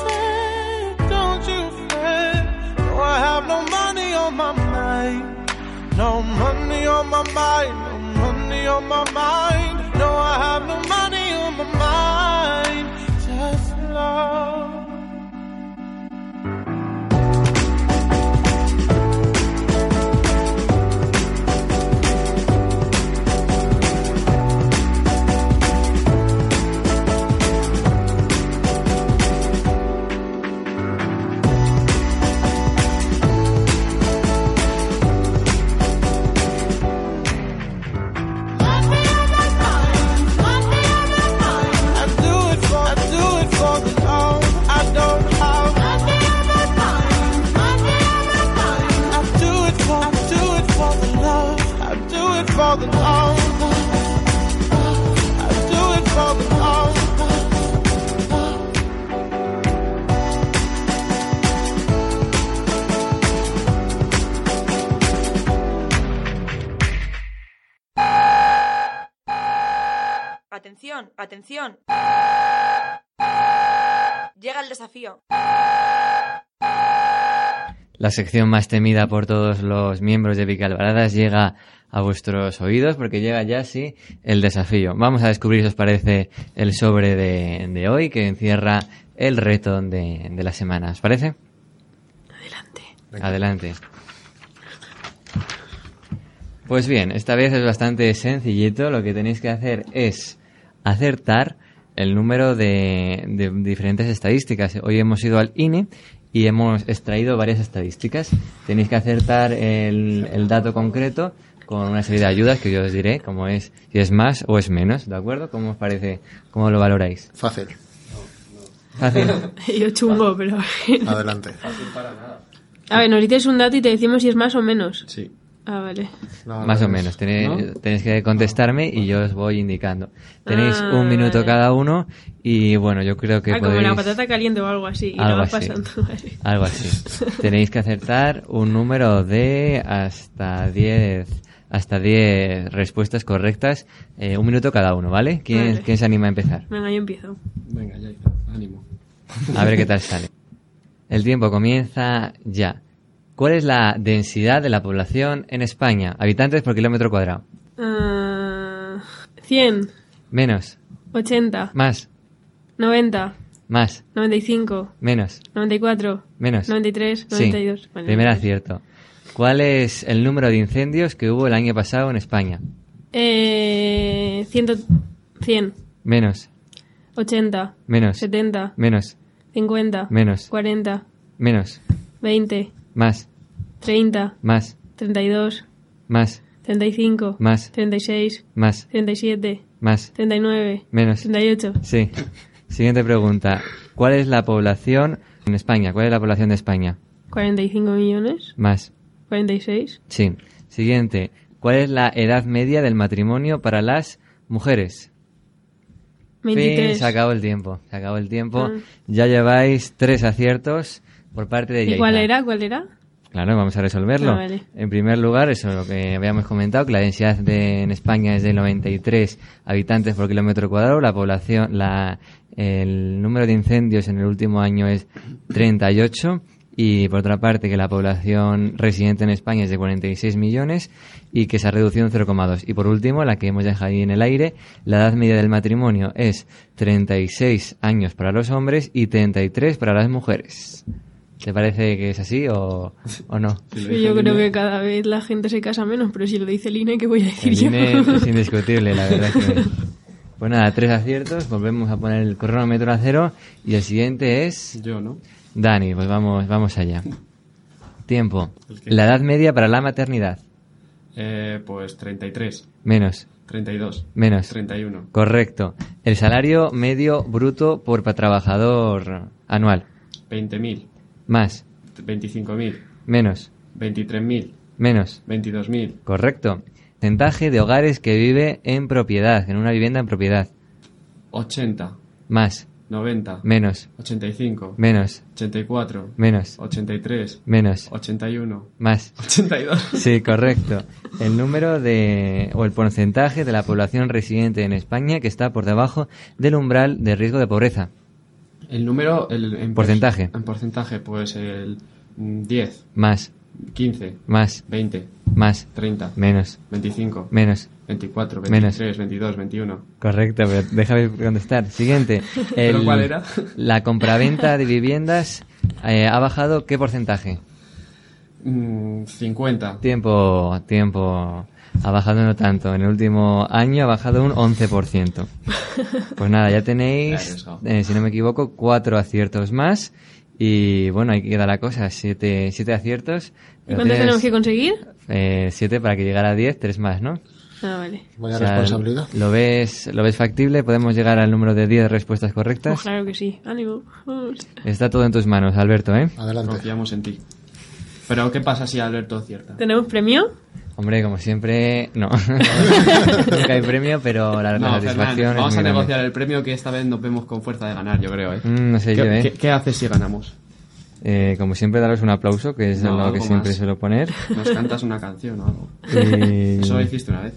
don't you fret. No, I have no money on my mind. No money on my mind. No money on my mind. Atención, atención. Llega el desafío. la sección más temida por todos los miembros de Vicalvaradas llega a vuestros oídos porque llega ya sí el desafío. Vamos a descubrir si os parece el sobre de, de hoy que encierra el reto de, de la semana. ¿Os parece? Adelante. Adelante. Pues bien, esta vez es bastante sencillito. Lo que tenéis que hacer es acertar el número de, de diferentes estadísticas. Hoy hemos ido al INE y hemos extraído varias estadísticas. Tenéis que acertar el, el dato concreto con una serie de ayudas que yo os diré, como es si es más o es menos, ¿de acuerdo? ¿Cómo os parece? ¿Cómo lo valoráis? Fácil. Fácil. <laughs> Yo chungo, pero... Adelante. A ver, nos dices un dato y te decimos si es más o menos. Sí. Ah, vale. No, Más no, o menos. Tenéis, ¿No? tenéis que contestarme y yo os voy indicando. Tenéis Ah, un minuto vale. cada uno y bueno, yo creo que Ah, como podéis... la patata caliente o algo así. Y Algo vas así. pasando. <laughs> Vale. Algo así. <laughs> Tenéis que acertar un número de hasta 10 hasta 10 respuestas correctas, eh, un minuto cada uno, ¿vale? ¿Quién, Vale. ¿Quién se anima a empezar? Venga, yo empiezo. Venga, ya, ánimo. A ver qué tal <laughs> sale. El tiempo comienza ya. ¿Cuál es la densidad de la población en España? Habitantes por kilómetro cuadrado. Ah, 100, Menos, 80, más, 90, más, 95, menos, 94, menos. 93, Sí, 92. Vale, primer 93. acierto. ¿Cuál es el número de incendios que hubo el año pasado en España? Eh, 100, 100, Menos, 80, menos, 70, menos, 50, menos, 40, menos, 20, más, 30, más, 32, más, 35, más, 36, más, 37, más, 39, menos. 38. Sí. Siguiente pregunta. ¿Cuál es la población en España? ¿Cuál es la población de España? 45 millones, Más. 46, Sí. Siguiente. ¿Cuál es la edad media del matrimonio para las mujeres? Fin, 23. se acabó el tiempo. Se acabó el tiempo. Ah. Ya lleváis tres aciertos por parte de ¿Y cuál era? ¿Cuál era? Claro, vamos a resolverlo. Ah, vale. En primer lugar, eso lo que habíamos comentado, que la densidad de, en España es de 93 habitantes por kilómetro cuadrado, la población, la, el número de incendios en el último año es 38 y por otra parte que la población residente en España es de 46 millones y que se ha reducido en 0,2. Y por último, la que hemos dejado ahí en el aire, la edad media del matrimonio es 36 años para los hombres y 33 para las mujeres. ¿Te parece que es así o, o no? Sí, yo creo que cada vez la gente se casa menos, pero si lo dice el INE, ¿qué voy a decir El yo? INE es <laughs> indiscutible, la verdad que... Pues nada, tres aciertos, volvemos a poner el cronómetro a cero y el siguiente es Yo, ¿no? Dani, pues vamos, vamos allá. Tiempo. La edad media para la maternidad. Eh, pues 33, Menos, 32, menos. 31, Correcto. El salario medio bruto por trabajador anual. 20.000, Más, 25.000, menos, 23.000, menos. 22.000, Correcto. Porcentaje de hogares que vive en propiedad, en una vivienda en propiedad. 80, Más, 90, menos, 85, menos, 84, menos, 83, menos, 81, más. 82. Sí, correcto. El número de, o el porcentaje de la población residente en España que está por debajo del umbral de riesgo de pobreza. El número, el, en Porcentaje. En porcentaje, pues el mm, 10, Más, 15, más, 20, más, 30, menos, 25, menos. 24, Menos. 23, 22, 21. Correcto, pero déjame contestar. Siguiente. <laughs> ¿Pero El- cuál era? <laughs> La compraventa de viviendas eh, ha bajado qué porcentaje? Mm, 50. Tiempo, tiempo. Ha bajado no tanto. En el último año ha bajado un 11%. <laughs> Pues nada, ya tenéis, eh, si no me equivoco, cuatro aciertos más. Y bueno, ahí queda la cosa. Siete, siete aciertos. ¿Y cuántos tenemos que conseguir? eh, siete para que llegara a diez, tres más, ¿no? Ah, vale. Vaya O sea, responsabilidad. ¿Lo ves, ¿Lo ves factible? ¿Podemos llegar al número de 10 respuestas Pues correctas? claro que sí. Ánimo. Vamos. Está todo en tus manos, Alberto, ¿eh? Adelante. Confiamos en ti. Pero, ¿qué pasa si Alberto acierta? ¿Tenemos premio? Hombre, como siempre, no. <laughs> Nunca hay premio, pero la, la No, satisfacción Fernán, es vamos muy a grande. negociar el premio que esta vez nos vemos con fuerza de ganar, yo creo, ¿eh? Mm, no sé ¿Qué, yo, ¿eh? qué- qué haces si ganamos? Eh, como siempre, daros un aplauso, que es No, lo que siempre más. suelo poner. Nos cantas una canción o algo. Y- Eso lo hiciste una vez.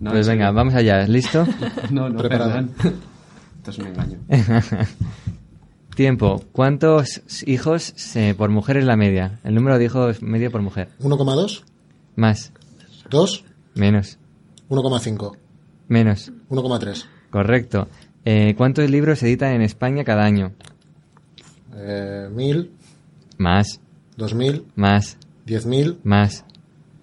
No, pues en venga, serio. vamos allá. ¿Listo? <laughs> No, no. Fernán. Esto es un engaño. <laughs> Tiempo. ¿Cuántos hijos se- por mujer es la media? El número de hijos medio por mujer. 1,2, Más. 2, Menos. 1,5, Menos. 1,3. Correcto. Eh, ¿Cuántos libros se editan en España cada año? Eh, 1000, Más. 2000, Más. 10.000, Más.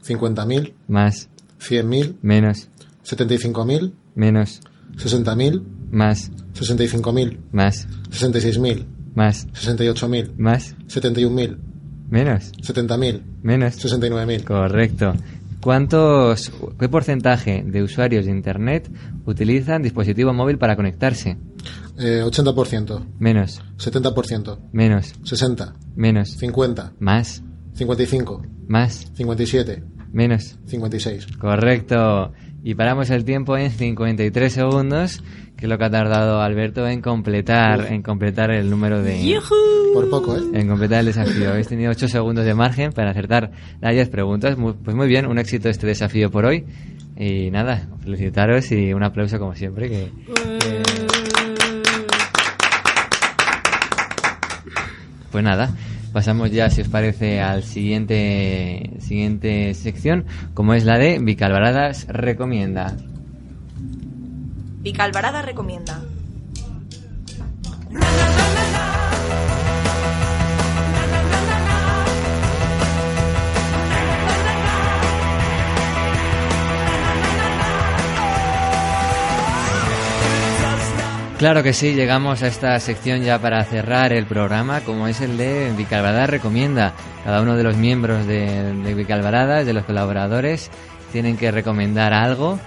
50.000, Más. 100.000, Menos. 75.000, Menos. 60.000, Más. 65.000, Más. 66.000, Más. 68.000, Más. 71.000, Menos. 70.000, Menos. 69.000. Correcto. ¿Cuántos, qué porcentaje de usuarios de Internet utilizan dispositivo móvil para conectarse? Eh, 80%, Menos, 70%, menos, 60, menos, 50, más, 55, más, 57, menos. 56. Correcto. Y paramos el tiempo en 53 segundos, que es lo que ha tardado Alberto en completar, en completar el número de... Por poco, ¿eh? En completar el desafío. Habéis tenido 8 segundos de margen para acertar las 10 preguntas. Muy- pues muy bien, un éxito este desafío por hoy. Y nada, felicitaros y un aplauso como siempre. Que, Pues nada, pasamos ya, si os parece, al siguiente, siguiente sección, como es la de Vicalvaradas Recomienda. Vicalvarada recomienda. Claro que sí, llegamos a esta sección ya para cerrar el programa, como es el de Vicalvaradas Recomienda. Cada uno de los miembros de, de Vicalvaradas, de los colaboradores, tienen que recomendar algo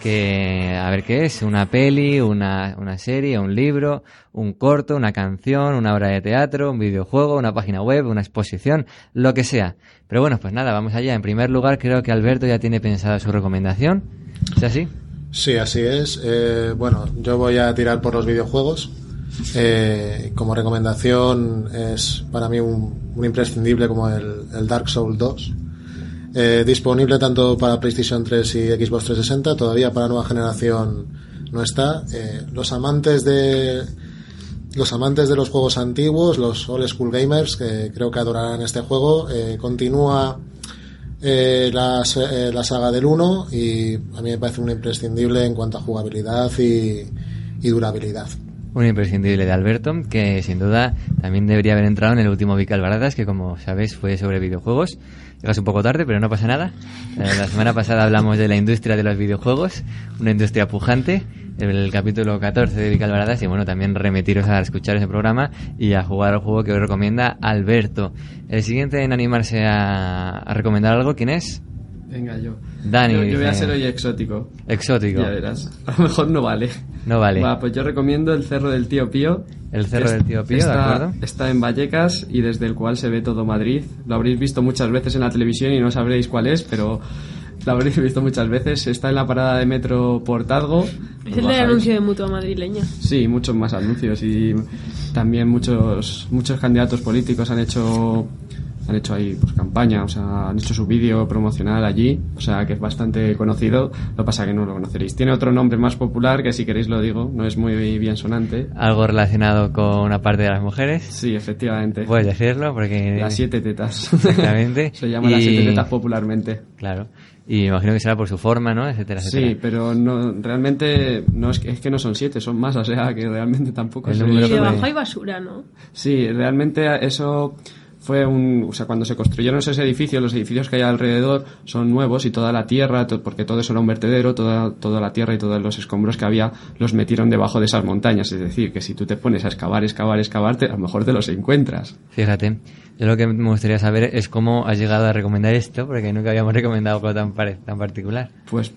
que, a ver qué es, una peli, una, una serie, un libro, un corto, una canción, una obra de teatro, un videojuego, una página web, una exposición, lo que sea. Pero bueno, pues nada, vamos allá. En primer lugar, creo que Alberto ya tiene pensada su recomendación. ¿Es así? Sí, así es. Eh, bueno, yo voy a tirar por los videojuegos. Eh, como recomendación es para mí un, imprescindible como el, el Dark Souls 2. Eh, disponible tanto para PlayStation 3 y Xbox 360, todavía para nueva generación no está. Eh, los amantes de los amantes de los juegos antiguos, los old school gamers, que creo que adorarán este juego, eh, continúa eh, la, eh, la saga del 1 y a mí me parece un imprescindible en cuanto a jugabilidad y, y durabilidad. Un imprescindible de Alberto, que sin duda también debería haber entrado en el último Vicalvaradas, que como sabéis fue sobre videojuegos. Llegas un poco tarde, pero no pasa nada. Eh, la semana pasada hablamos de la industria de los videojuegos, una industria pujante, el capítulo 14 de Vicalvaradas, y bueno, también remitiros a escuchar ese programa y a jugar al juego que os recomienda Alberto. El siguiente en animarse a recomendar algo, ¿quién es? Venga, yo. Dani, Yo, yo voy a ser hoy exótico. Exótico. Ya verás. A lo mejor no vale. No vale. Va, pues yo recomiendo el Cerro del Tío Pío. El Cerro Es- del Tío Pío, ¿de está, acuerdo? Está en Vallecas y desde el cual se ve todo Madrid. Lo habréis visto muchas veces en la televisión y no sabréis cuál es, pero lo habréis visto muchas veces. Está en la parada de metro Portazgo. Es el del anuncio de mutua madrileña. Sí, muchos más anuncios y también muchos muchos candidatos políticos han hecho han hecho ahí pues campaña, o sea, han hecho su vídeo promocional allí, o sea, que es bastante conocido, lo que pasa que no lo conoceréis. Tiene otro nombre más popular que si queréis lo digo, no es muy bien sonante. Algo relacionado con una parte de las mujeres. Sí, efectivamente. Puedes decirlo porque... Las siete tetas. Exactamente. <laughs> Se llama las Y- siete tetas popularmente. Claro. Y imagino que será por su forma, ¿no? Etcétera, etcétera. Sí, pero no, realmente no es que, es que no son siete, son más, o sea, que realmente tampoco número Y que- debajo hay basura, ¿no? Sí, realmente eso fue un, o sea, cuando se construyeron esos edificios, los edificios que hay alrededor son nuevos y toda la tierra, to- porque todo eso era un vertedero, toda, toda la tierra y todos los escombros que había los metieron debajo de esas montañas. Es decir, que si tú te pones a excavar, excavar, excavarte, a lo mejor te los encuentras. Fíjate. Yo lo que me gustaría saber es cómo has llegado a recomendar esto, porque nunca habíamos recomendado algo tan, pare- tan particular. Pues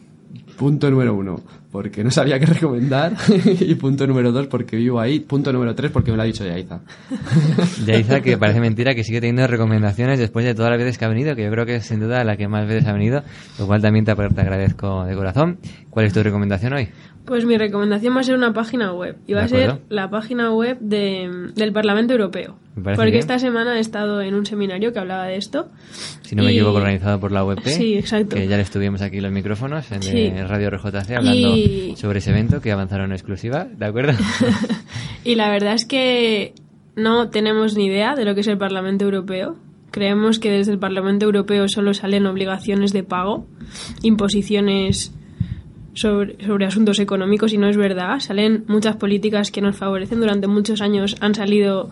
punto número uno, porque no sabía qué recomendar. <laughs> y punto número dos, porque vivo ahí. Punto número tres, porque me lo ha dicho Yaiza. <laughs> Yaiza, que parece mentira que sigue teniendo recomendaciones después de todas las veces que ha venido, que yo creo que es sin duda la que más veces ha venido, lo cual también te, agradezco de corazón. ¿Cuál es tu recomendación hoy? Pues mi recomendación va a ser una página web. Y va a ser la página web de, del Parlamento Europeo. Porque bien. esta semana he estado en un seminario que hablaba de esto. Si no me Y- equivoco, organizado por la UEP. <laughs> Sí, exacto. Que ya le estuvimos aquí los micrófonos en Sí. Radio RJC hablando Y- sobre ese evento que avanzaron en exclusiva, ¿de acuerdo? <laughs> Y la verdad es que no tenemos ni idea de lo que es el Parlamento Europeo. Creemos que desde el Parlamento Europeo solo salen obligaciones de pago, imposiciones sobre, sobre asuntos económicos y no es verdad. Salen muchas políticas que nos favorecen. Durante muchos años han salido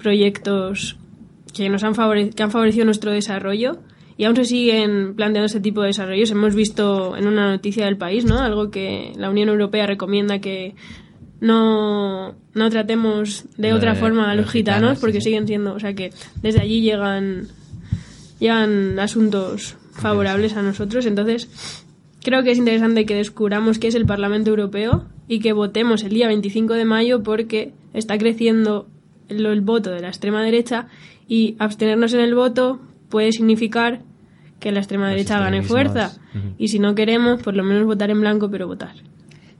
proyectos que nos han, favore- que han favorecido nuestro desarrollo y aún se siguen planteando este tipo de desarrollos. Hemos visto en una noticia del país, ¿no? Algo que la Unión Europea recomienda que no, no tratemos de Lo otra de forma a los los gitanos, porque sí. siguen siendo, o sea que desde allí llegan llegan asuntos favorables a nosotros. Entonces, creo que es interesante que descubramos qué es el Parlamento Europeo y que votemos el día 25 de mayo porque está creciendo el, el voto de la extrema derecha y abstenernos en el voto puede significar que la extrema Los derecha gane fuerza. Y si no queremos, por lo menos votar en blanco, pero votar.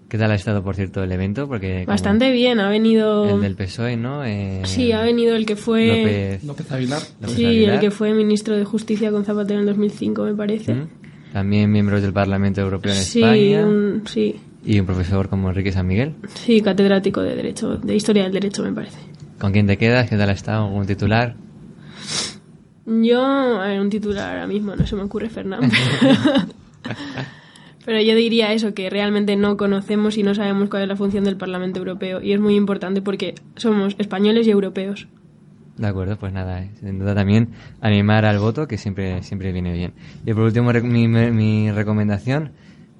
¿Qué tal ha estado, por cierto, el evento? Porque Bastante bien, ha venido... El del PSOE, ¿no? Eh, Sí, ha venido el que fue... López, López Aguilar. López Sí, Aguilar. el que fue ministro de Justicia con Zapatero en el 2005, me parece. También miembros del Parlamento Europeo en Sí, España. un, sí, Y un profesor como Enrique San Miguel. sí, catedrático de Derecho, de Historia del Derecho, me parece. ¿Con quién te quedas? ¿Qué tal estado? ¿Algún titular? Yo, a ver, un titular ahora mismo no se me ocurre, Fernando. <laughs> Pero yo diría eso, que realmente no conocemos y no sabemos cuál es la función del Parlamento Europeo. Y es muy importante porque somos españoles y europeos. De acuerdo, pues nada, eh, sin duda también animar al voto, que siempre, siempre viene bien. Y por último, mi, mi recomendación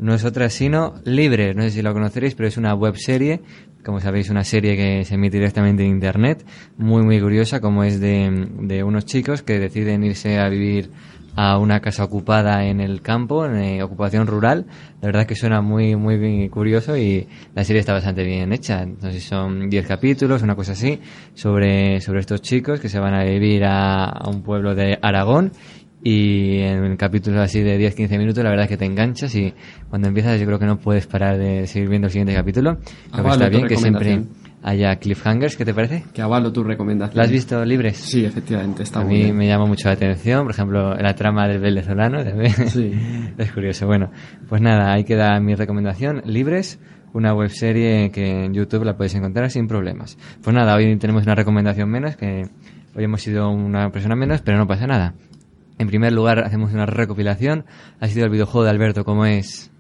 no es otra sino Libre. No sé si lo conoceréis, pero es una web serie, como sabéis, una serie que se emite directamente en Internet, muy, muy curiosa, como es de, de unos chicos que deciden irse a vivir a una casa ocupada en el campo, en eh, ocupación rural. La verdad que suena muy, muy curioso y la serie está bastante bien hecha. Entonces son 10 capítulos, una cosa así, sobre, sobre estos chicos que se van a vivir a un pueblo de Aragón. Y en capítulos así de 10-15 minutos, la verdad es que te enganchas y cuando empiezas yo creo que no puedes parar de seguir viendo el siguiente capítulo. Lo que está bien que siempre haya cliffhangers, ¿qué te parece? Que avalo tu recomendación. ¿La has visto libres? Sí, efectivamente, está a mí bien. me llama mucho la atención, por ejemplo, la trama del venezolano. <laughs> también. Sí. es curioso. Bueno, pues nada, ahí queda mi recomendación. Libres, una webserie que en YouTube la podéis encontrar sin problemas. Pues nada, hoy tenemos una recomendación menos, que hoy hemos sido una persona menos, pero no pasa nada. En primer lugar, hacemos una recopilación. Ha sido el videojuego de Alberto, como es?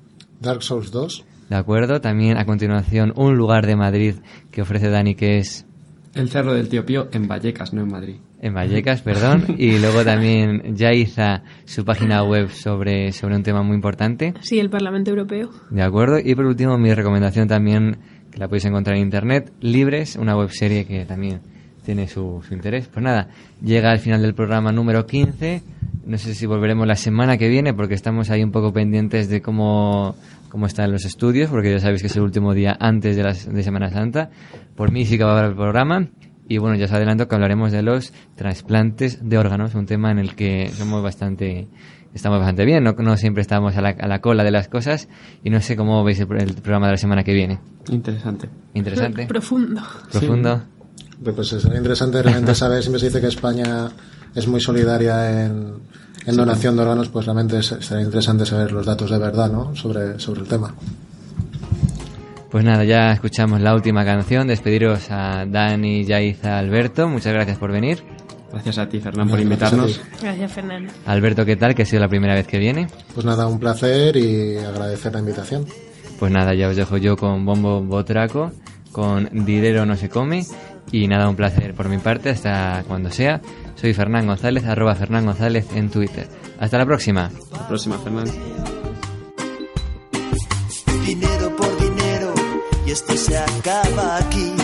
Dark Souls 2. De acuerdo. También a continuación, un lugar de Madrid que ofrece Dani, que es El Cerro del Tío Pío en Vallecas, no en Madrid. En Vallecas, perdón. <laughs> Y luego también Yaiza, su página web sobre, sobre un tema muy importante. Sí, el Parlamento Europeo. De acuerdo. Y por último, mi recomendación también, que la podéis encontrar en internet, Libres, una webserie que también tiene su, su interés. Pues nada, llega al final del programa número 15. No sé si volveremos la semana que viene porque estamos ahí un poco pendientes de cómo, cómo están los estudios, porque ya sabéis que es el último día antes de, las, de Semana Santa. Por mí sí que va a haber el programa. Y bueno, ya os adelanto que hablaremos de los trasplantes de órganos, un tema en el que somos bastante, estamos bastante bien, no, no siempre estamos a la, a la cola de las cosas y no sé cómo veis el, el programa de la semana que viene. Interesante. Interesante, Profundo. profundo. Pues será interesante realmente <laughs> saber, siempre se dice que España es muy solidaria en, en donación de órganos, pues realmente se- será interesante saber los datos de verdad ¿no? sobre, sobre el tema. Pues nada, ya escuchamos la última canción, despediros a Dani, Yaiza, Alberto, muchas gracias por venir. Gracias a ti, Fernán, por invitarnos. Gracias, Fernando. Alberto, ¿qué tal? Que ha sido la primera vez que viene. Pues nada, un placer y agradecer la invitación. Pues nada, ya os dejo yo con Bombo Botraco, con Dinero no se come. Y nada, un placer por mi parte, hasta cuando sea. Soy Fernán González, arroba Fernán González en Twitter. Hasta la próxima. Hasta la próxima, Fernán. dinero por dinero y esto se acaba aquí.